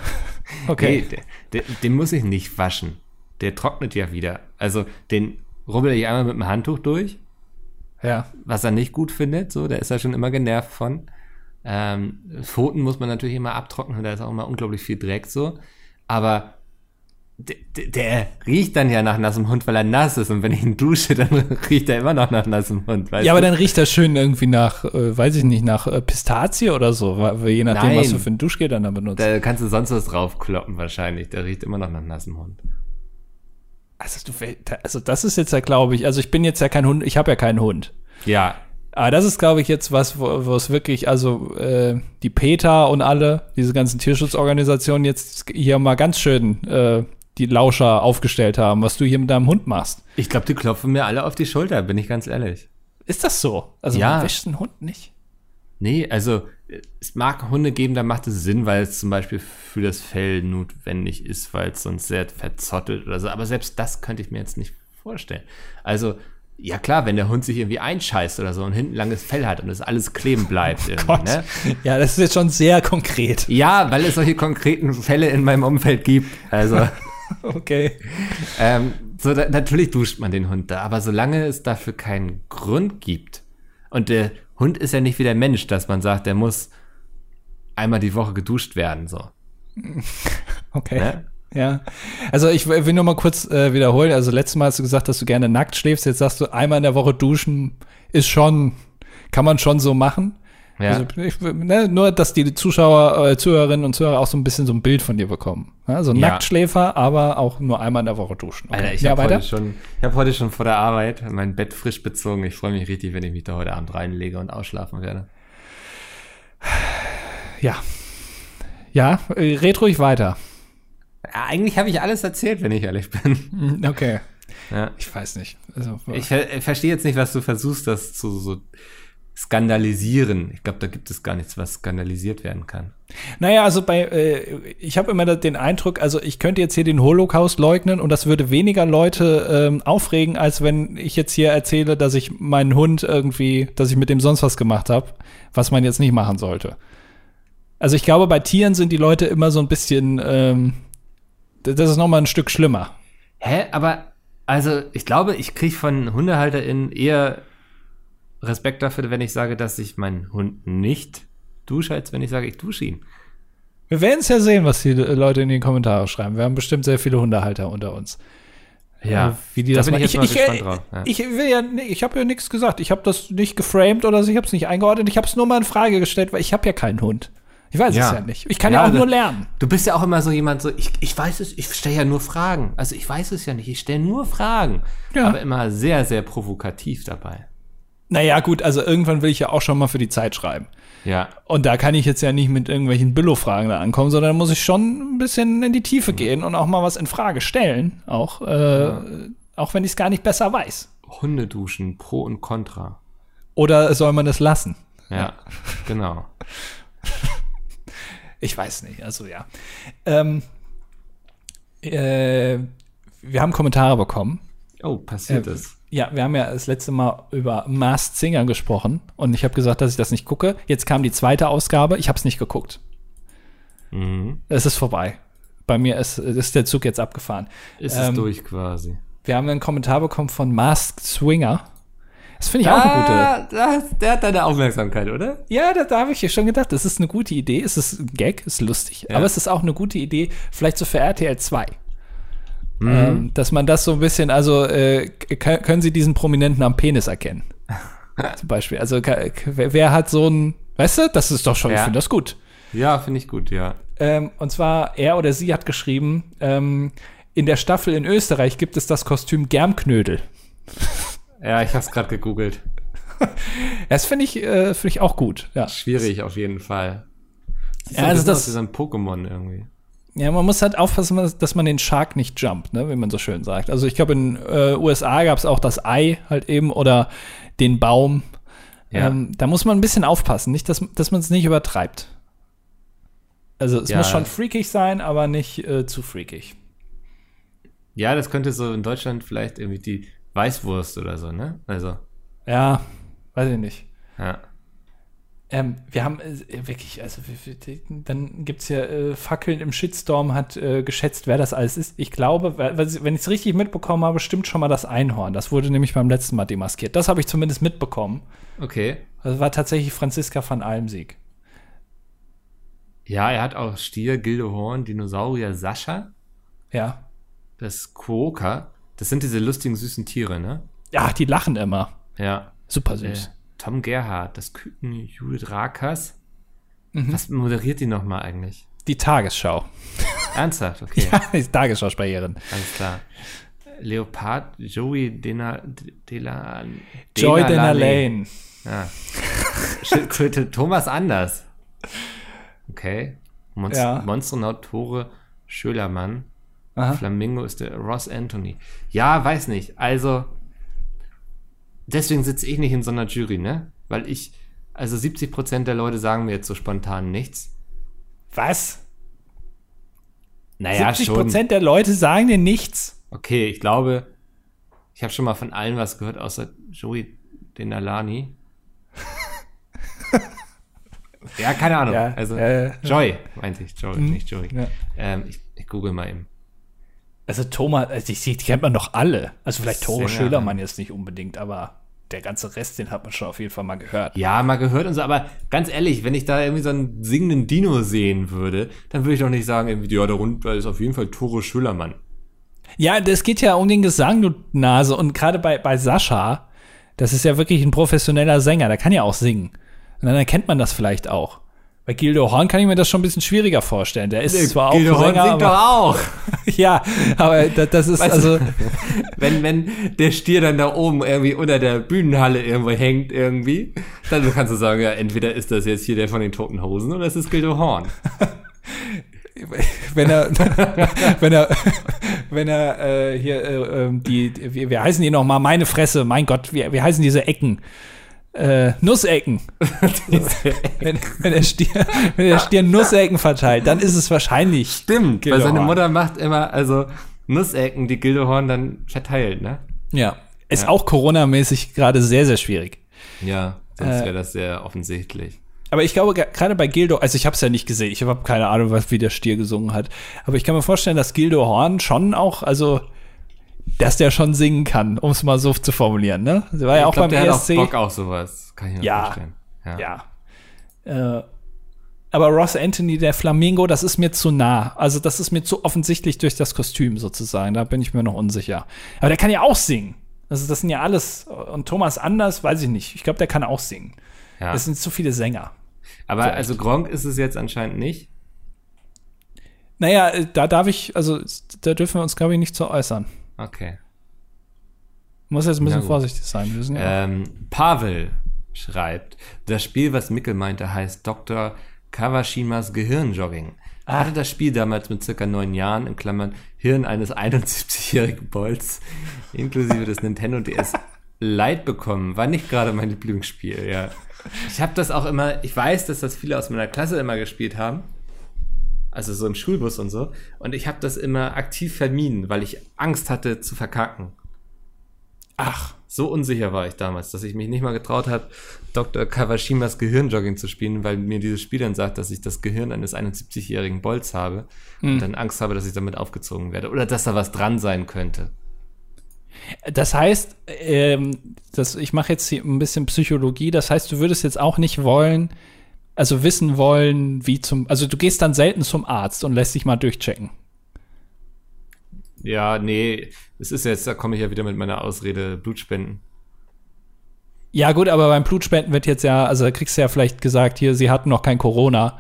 Okay. nee, der, der, den muss ich nicht waschen. Der trocknet ja wieder. Also, den rubbel ich einmal mit dem Handtuch durch. Ja. was er nicht gut findet, so, der ist ja schon immer genervt von. Ähm, Pfoten muss man natürlich immer abtrocknen, da ist auch immer unglaublich viel Dreck so. Aber der, der, riecht dann ja nach nassem Hund, weil er nass ist. Und wenn ich ihn dusche, dann riecht er immer noch nach nassem Hund. Ja, aber du? dann riecht das schön irgendwie nach, äh, weiß ich nicht, nach äh, Pistazie oder so, je nachdem, Nein. was du für ein Duschgel dann da benutzt. Da kannst du sonst was draufkloppen wahrscheinlich. Der riecht immer noch nach nassem Hund. Also, du, also das ist jetzt ja, glaube ich, also ich bin jetzt ja kein Hund, ich habe ja keinen Hund. Ja, Aber das ist, glaube ich, jetzt was, wo, wo es wirklich, also äh, die PETA und alle, diese ganzen Tierschutzorganisationen jetzt hier mal ganz schön äh, die Lauscher aufgestellt haben, was du hier mit deinem Hund machst. ich glaube, die klopfen mir alle auf die Schulter, bin ich ganz ehrlich. Ist das so? Also Ja. man wäscht einen Hund nicht? Nee, also es mag Hunde geben, da macht es Sinn, weil es zum Beispiel für das Fell notwendig ist, weil es sonst sehr verzottelt oder so. Aber selbst das könnte ich mir jetzt nicht vorstellen. Also, ja klar, wenn der Hund sich irgendwie einscheißt oder so und hinten langes Fell hat und das alles kleben bleibt irgendwie, Gott. ne? Ja, das ist jetzt schon sehr konkret. Ja, weil es solche konkreten Fälle in meinem Umfeld gibt. Also, Okay. ähm, so, da, natürlich duscht man den Hund da, aber solange es dafür keinen Grund gibt und der Hund ist ja nicht wie der Mensch, dass man sagt, der muss einmal die Woche geduscht werden, so. Okay. Ne? Ja. Also ich will nur mal kurz äh, wiederholen. Also letztes Mal hast du gesagt, dass du gerne nackt schläfst. Jetzt sagst du, einmal in der Woche duschen ist schon, kann man schon so machen. Ja. Also ich, ne, nur, dass die Zuschauer, äh, Zuhörerinnen und Zuhörer auch so ein bisschen so ein Bild von dir bekommen. Ja, so Ja. Nacktschläfer, aber auch nur einmal in der Woche duschen. Okay. Alter, ich ja, habe heute schon, ich habe heute schon vor der Arbeit mein Bett frisch bezogen. Ich freue mich richtig, wenn ich mich da heute Abend reinlege und ausschlafen werde. Ja. Ja, red ruhig weiter. Ja, eigentlich habe ich alles erzählt, wenn ich ehrlich bin. Hm, Okay. Ja. Ich weiß nicht. Also, Ich ver verstehe jetzt nicht, was du versuchst, das zu so skandalisieren. Ich glaube, da gibt es gar nichts, was skandalisiert werden kann. Naja, also bei, äh, ich habe immer den Eindruck, also ich könnte jetzt hier den Holocaust leugnen und das würde weniger Leute ähm, aufregen, als wenn ich jetzt hier erzähle, dass ich meinen Hund irgendwie, dass ich mit dem sonst was gemacht habe, was man jetzt nicht machen sollte. Also ich glaube, bei Tieren sind die Leute immer so ein bisschen, ähm, das ist noch mal ein Stück schlimmer. Hä? Aber, also, ich glaube, ich kriege von HundehalterInnen eher Respekt dafür, wenn ich sage, dass ich meinen Hund nicht dusche, als wenn ich sage, ich dusche ihn. Wir werden es ja sehen, was die Leute in den Kommentaren schreiben. Wir haben bestimmt sehr viele Hundehalter unter uns. Ja, Äh, wie die da das bin machen. ich Ich, ich, drauf. Ja. ich will ja, ich habe ja nichts gesagt. Ich habe das nicht geframed oder so, ich habe es nicht eingeordnet. Ich habe es nur mal in Frage gestellt, weil ich habe ja keinen Hund. Ich weiß Ja. es ja nicht. Ich kann ja, Ja, auch das- nur lernen. Du bist ja auch immer so jemand, so, ich, ich weiß es, ich stelle ja nur Fragen. Also ich weiß es ja nicht, ich stelle nur Fragen. Ja. Aber immer sehr, sehr provokativ dabei. Naja, gut, also irgendwann will ich ja auch schon mal für die Zeit schreiben. Ja. Und da kann ich jetzt ja nicht mit irgendwelchen Billo-Fragen da ankommen, sondern da muss ich schon ein bisschen in die Tiefe gehen und auch mal was in Frage stellen. Auch, äh, auch wenn ich es gar nicht besser weiß. Hundeduschen, Pro und Contra. Oder soll man es lassen? Ja, genau. Ich weiß nicht, also ja. Ähm, äh, wir haben Kommentare bekommen. Oh, passiert Äh, es. Ja, wir haben ja das letzte Mal über Masked Singer gesprochen und ich habe gesagt, dass ich das nicht gucke. Jetzt kam die zweite Ausgabe, ich habe es nicht geguckt. Mhm. Es ist vorbei. Bei mir ist, ist der Zug jetzt abgefahren. Ist Ähm, es durch quasi. Wir haben einen Kommentar bekommen von Masked Swinger. Das finde ich auch eine gute. Ah, das, der hat deine Aufmerksamkeit, oder? Ja, da, da habe ich ja schon gedacht, das ist eine gute Idee. Es ist ein Gag, ist lustig. Ja. Aber es ist auch eine gute Idee, vielleicht so für RTL 2. Mhm. Ähm, dass man das so ein bisschen, also äh, können Sie diesen Prominenten am Penis erkennen? Zum Beispiel. Also wer, wer hat so ein, weißt du, das ist doch schon, ich Ja. finde das gut. Ja, finde ich gut, ja. Ähm, und zwar, er oder sie hat geschrieben, ähm, in der Staffel in Österreich gibt es das Kostüm Germknödel. Ja, ich habe es gerade gegoogelt. Das finde ich, äh, finde ich auch gut. Ja. Schwierig auf jeden Fall. Sieht Ja, so also das- wie so ein Pokémon irgendwie. Ja, man muss halt aufpassen, dass man den Shark nicht jumpt, ne, wie man so schön sagt. Also ich glaube, in äh, USA gab es auch das Ei halt eben oder den Baum. Ja. Ähm, da muss man ein bisschen aufpassen, nicht, dass, dass man es nicht übertreibt. Also es Ja. muss schon freakig sein, aber nicht äh, zu freakig. Ja, das könnte so in Deutschland vielleicht irgendwie die Weißwurst oder so, ne? Also, Ja, weiß ich nicht. ja. Ähm, wir haben äh, wirklich, also dann gibt es ja äh, Fackeln im Shitstorm, hat äh, geschätzt, wer das alles ist. Ich glaube, wenn ich es richtig mitbekommen habe, stimmt schon mal das Einhorn. Das wurde nämlich beim letzten Mal demaskiert. Das habe ich zumindest mitbekommen. Okay. Das war tatsächlich Franziska van Almsieg. Ja, er hat auch Stier, Gildehorn, Dinosaurier, Sascha, Ja. das Quokka. Das sind diese lustigen, süßen Tiere, ne? Ja, die lachen immer. Ja. Super Äh, süß. Tom Gerhardt, das Küken, Judith Rakas. Mhm. Was moderiert die nochmal eigentlich? Die Tagesschau. Ernsthaft, okay. Ja, die Tagesschausprecherin. Alles klar. Leopard, Joey Dena, Dela, Joy Dena Lane. Ja. Schildkröte Thomas Anders. Okay. Monst Ja. Monsternaut Tore Schölermann. Aha. Flamingo ist der Ross Anthony. Ja, weiß nicht. Also, deswegen sitze ich nicht in so einer Jury, ne? Weil ich, also 70% der Leute sagen mir jetzt so spontan nichts. Was? Naja, 70 schon. Prozent der Leute sagen dir nichts. Okay, ich glaube, ich habe schon mal von allen was gehört, außer Joey Denalani. ja, keine Ahnung. Ja, also, äh, Joy, meinte ich. Joy, nicht Joey. Ja. Ähm, ich, ich google mal eben. Also Thomas, also die, die kennt man doch alle. Also vielleicht Tore. Schölermann jetzt nicht unbedingt, aber der ganze Rest, den hat man schon auf jeden Fall mal gehört. Ja, mal gehört und so, aber ganz ehrlich, wenn ich da irgendwie so einen singenden Dino sehen würde, dann würde ich doch nicht sagen, irgendwie, ja, darunter ist auf jeden Fall Tore Schülermann. Ja, das geht ja um den Gesang, du Nase. Und gerade bei, bei Sascha, das ist ja wirklich ein professioneller Sänger, der kann ja auch singen. Und dann erkennt man das vielleicht auch. Bei Gildo Horn kann ich mir das schon ein bisschen schwieriger vorstellen. Der ist zwar auch Gildo Horn Sänger, singt doch auch. ja, aber das, das ist Weißt also wenn, wenn der Stier dann da oben irgendwie unter der Bühnenhalle irgendwo hängt irgendwie, dann kannst du sagen, ja, entweder ist das jetzt hier der von den Toten Hosen oder es ist Gildo Horn. wenn er, wenn er, wenn er äh, hier äh, ähm, die, wie, wie heißen die noch mal? Meine Fresse, mein Gott, wie, wie heißen diese Ecken? Äh, Nussecken. wenn, wenn, der Stier, wenn der Stier Nussecken verteilt, dann ist es wahrscheinlich. Stimmt, weil seine Mutter macht immer, also Nussecken, die Gildehorn dann verteilt, ne? Ja. Ist Ja. auch Corona-mäßig gerade sehr, sehr schwierig. Ja, sonst Äh, wäre das sehr offensichtlich. Aber ich glaube, ge- gerade bei Gildo, also ich habe es ja nicht gesehen, ich habe keine Ahnung, was wie der Stier gesungen hat. Aber ich kann mir vorstellen, dass Gildo Horn schon auch, also, dass der schon singen kann, um es mal so zu formulieren, ne? Der war ja auch glaub, beim der ESC. hat auch Bock auf sowas. Kann ich mir Ja. vorstellen. Ja. Ja. Äh, aber Ross Anthony, der Flamingo, das ist mir zu nah. Also, das ist mir zu offensichtlich durch das Kostüm sozusagen. Da bin ich mir noch unsicher. Aber der kann ja auch singen. Also, das sind ja alles. Und Thomas Anders, weiß ich nicht. Ich glaube, der kann auch singen. Ja. Es sind zu viele Sänger. Aber Vielleicht. also Gronk ist es jetzt anscheinend nicht. Naja, äh, da darf ich, also, da dürfen wir uns, glaube ich, nicht zu äußern. Okay. Muss jetzt ein bisschen vorsichtig sein. Wir sind ja Ähm, Pavel schreibt, das Spiel, was Mickel meinte, heißt Dr. Kawashimas Gehirnjogging. Ah. Hatte das Spiel damals mit circa neun Jahren, in Klammern, Hirn eines 71-jährigen Bolz, inklusive des Nintendo DS, Leid bekommen. War nicht gerade mein Lieblingsspiel, ja. Ich habe das auch immer, ich weiß, dass das viele aus meiner Klasse immer gespielt haben. Also so im Schulbus und so. Und ich habe das immer aktiv vermieden, weil ich Angst hatte zu verkacken. Ach, So unsicher war ich damals, dass ich mich nicht mal getraut habe, Dr. Kawashimas Gehirnjogging zu spielen, weil mir dieses Spiel dann sagt, dass ich das Gehirn eines 71-jährigen Bolz habe und dann Angst habe, dass ich damit aufgezogen werde oder dass da was dran sein könnte. das heißt, ähm, das, ich mache jetzt hier ein bisschen Psychologie. Das heißt, du würdest jetzt auch nicht wollen, also wissen wollen, wie zum, also du gehst dann selten zum Arzt und lässt dich mal durchchecken. Ja, nee, es ist jetzt, da komme ich ja wieder mit meiner Ausrede Blutspenden. Ja, gut, aber beim Blutspenden wird jetzt ja, also da kriegst du ja vielleicht gesagt, hier, sie hatten noch kein Corona.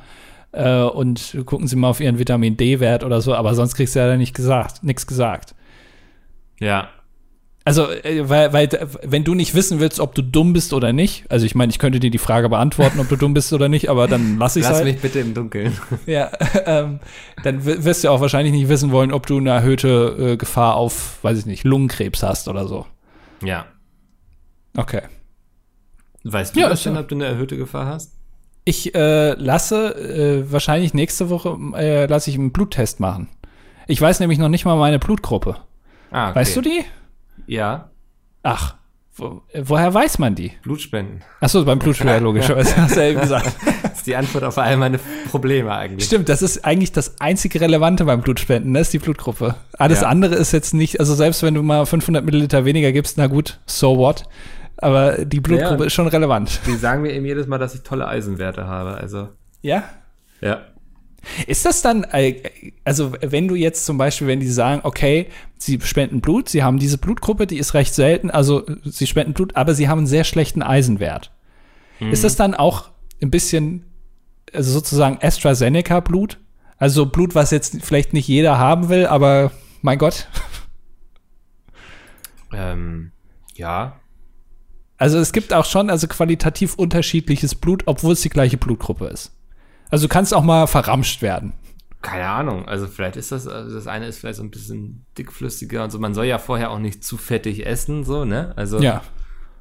Äh, und gucken Sie mal auf Ihren Vitamin D-Wert oder so, aber sonst kriegst du ja nicht gesagt, nichts gesagt. Ja, Also, äh, weil, weil, wenn du nicht wissen willst, ob du dumm bist oder nicht, also ich meine, ich könnte dir die Frage beantworten, ob du dumm bist oder nicht, aber dann lass ich lass halt. mich bitte im Dunkeln. Ja, ähm, dann wirst du auch wahrscheinlich nicht wissen wollen, ob du eine erhöhte äh, Gefahr auf, weiß ich nicht, Lungenkrebs hast oder so. ja. Okay. Weißt du Ja, das denn, ja- ob du eine erhöhte Gefahr hast? Ich äh, lasse äh, wahrscheinlich nächste Woche äh, lasse ich einen Bluttest machen. Ich weiß nämlich noch nicht mal meine Blutgruppe. Ah, okay. Weißt du die? Ja, Ach, wo, äh, woher weiß man die? Blutspenden. Achso, beim Blutspender logischerweise, hast du ja eben gesagt. Das ist die Antwort auf all meine Probleme eigentlich. Stimmt, das ist eigentlich das einzige Relevante beim Blutspenden, das ist die Blutgruppe. Alles Ja. andere ist jetzt nicht, also selbst wenn du mal 500 Milliliter weniger gibst, na gut, so what. Aber die Blutgruppe Ja. ist schon relevant. Die sagen mir eben jedes Mal, dass ich tolle Eisenwerte habe, also. Ja? Ja. Ist das dann, äh, also wenn du jetzt zum Beispiel, wenn die sagen, okay, sie spenden Blut, sie haben diese Blutgruppe, die ist recht selten, also sie spenden Blut, aber sie haben einen sehr schlechten Eisenwert. Ist das dann auch ein bisschen, also sozusagen AstraZeneca-Blut? Also Blut, was jetzt vielleicht nicht jeder haben will, aber mein Gott. Ähm, ja. Also es gibt auch schon also qualitativ unterschiedliches Blut, obwohl es die gleiche Blutgruppe ist. Also du kannst auch mal verramscht werden. Keine Ahnung. Also vielleicht ist das, also das eine ist vielleicht so ein bisschen dickflüssiger und so. Man soll ja vorher auch nicht zu fettig essen, so, ne? Also, Ja.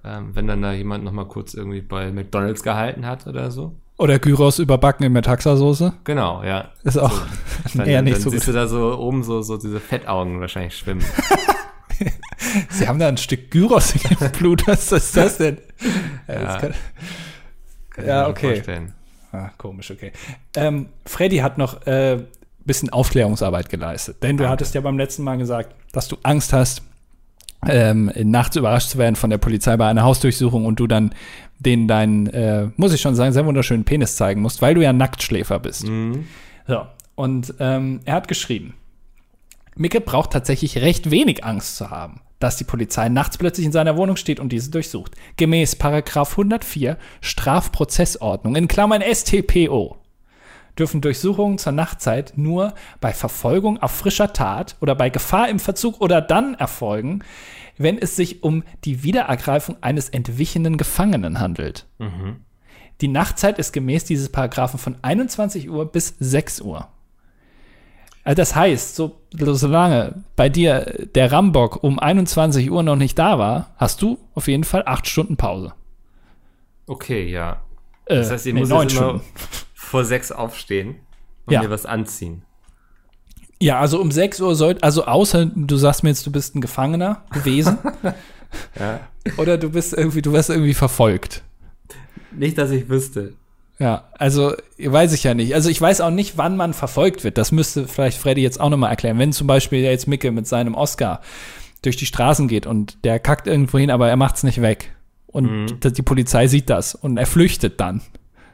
ähm, wenn dann da jemand noch mal kurz irgendwie bei McDonalds gehalten hat oder so. Oder Gyros überbacken in Metaxa-Soße. Genau, ja. Ist auch Dann, eher nicht dann so siehst gut. du da so oben so, so diese Fettaugen wahrscheinlich schwimmen. Sie haben da ein Stück Gyros in ihrem Blut. Was ist das denn? Ja, das kann, Kann Ja, ich mir okay. vorstellen. Ah, komisch, okay. Ähm, Freddy hat noch äh, bisschen Aufklärungsarbeit geleistet. Denn du Danke. hattest ja beim letzten Mal gesagt, dass du Angst hast, ähm, nachts überrascht zu werden von der Polizei bei einer Hausdurchsuchung und du dann denen deinen, äh, muss ich schon sagen, sehr wunderschönen Penis zeigen musst, weil du ja Nacktschläfer bist. Mhm. So, und ähm, er hat geschrieben, Micke braucht tatsächlich recht wenig Angst zu haben, dass die Polizei nachts plötzlich in seiner Wohnung steht und diese durchsucht. Gemäß Paragraph 104 Strafprozessordnung in Klammern StPO dürfen Durchsuchungen zur Nachtzeit nur bei Verfolgung auf frischer Tat oder bei Gefahr im Verzug oder dann erfolgen, wenn es sich um die Wiederergreifung eines entwichenen Gefangenen handelt. Die Nachtzeit ist gemäß dieses Paragraphen von 21 Uhr bis 6 Uhr. Also das heißt, so, solange bei dir der Rambock um 21 Uhr noch nicht da war, hast du auf jeden Fall acht Stunden Pause. Okay, ja. Äh, Das heißt, ich nee, muss neun Stunden. vor sechs aufstehen und Ja. mir was anziehen. Ja, also um 6 Uhr sollte, also außer du sagst mir jetzt, du bist ein Gefangener gewesen. Ja. oder du bist irgendwie, du wirst irgendwie verfolgt. Nicht, dass ich wüsste. Ja, also weiß ich ja nicht. Also ich weiß auch nicht, wann man verfolgt wird. Das müsste vielleicht Freddy jetzt auch nochmal erklären. Wenn zum Beispiel jetzt Micke mit seinem Oscar durch die Straßen geht und der kackt irgendwo hin, aber er macht's nicht weg. Und die Polizei sieht das und er flüchtet dann.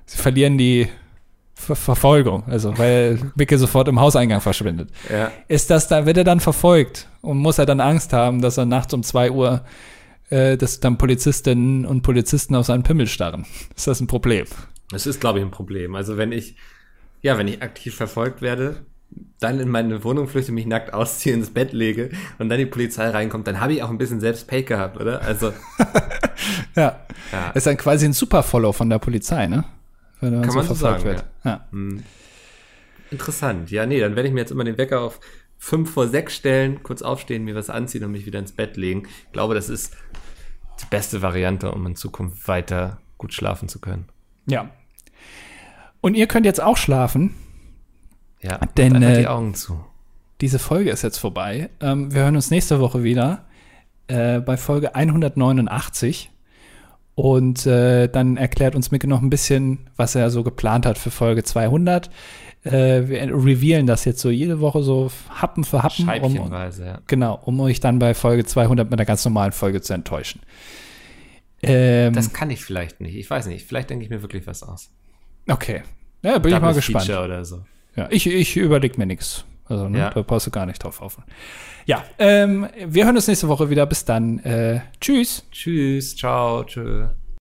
Sie verlieren die Ver Verfolgung, also weil Micke sofort im Hauseingang verschwindet. Ja. Ist das da, wird er dann verfolgt und muss er dann Angst haben, dass er nachts um 2 Uhr, äh, dass dann Polizistinnen und Polizisten auf seinen Pimmel starren? Ist das ein Problem? Das ist, glaube ich, ein Problem. Also wenn ich, ja, wenn ich aktiv verfolgt werde, dann in meine Wohnung flüchte, mich nackt ausziehe, ins Bett lege und dann die Polizei reinkommt, dann habe ich auch ein bisschen selbst Pay gehabt, oder? Also, Ja. Ja. Ist dann quasi ein Super-Follow von der Polizei, ne? Wenn er Kann man so sagen, Ja. interessant. Ja, nee, dann werde ich mir jetzt immer den Wecker auf fünf vor sechs stellen, kurz aufstehen, mir was anziehen und mich wieder ins Bett legen. Ich glaube, das ist die beste Variante, um in Zukunft weiter gut schlafen zu können. ja. Und ihr könnt jetzt auch schlafen. Ja, Denn, äh, die Augen zu. Diese Folge ist jetzt vorbei. Ähm, wir hören uns nächste Woche wieder äh, bei Folge 189. Und äh, dann erklärt uns Micke noch ein bisschen, was er so geplant hat für Folge 200. Äh, wir revealen das jetzt so jede Woche so Happen für Happen. Um, ja. genau, um euch dann bei Folge 200 mit einer ganz normalen Folge zu enttäuschen. Ähm, Das kann ich vielleicht nicht. Ich weiß nicht. Vielleicht denke ich mir wirklich was aus. Okay. Ja, bin ich mal gespannt. Feature oder so. Ja, ich, ich überlege mir nichts. Also, ne, Ja. da brauchst du gar nicht drauf auf. Ja, ähm, wir hören uns nächste Woche wieder. Bis dann. Äh, tschüss. Tschüss, ciao, tschö.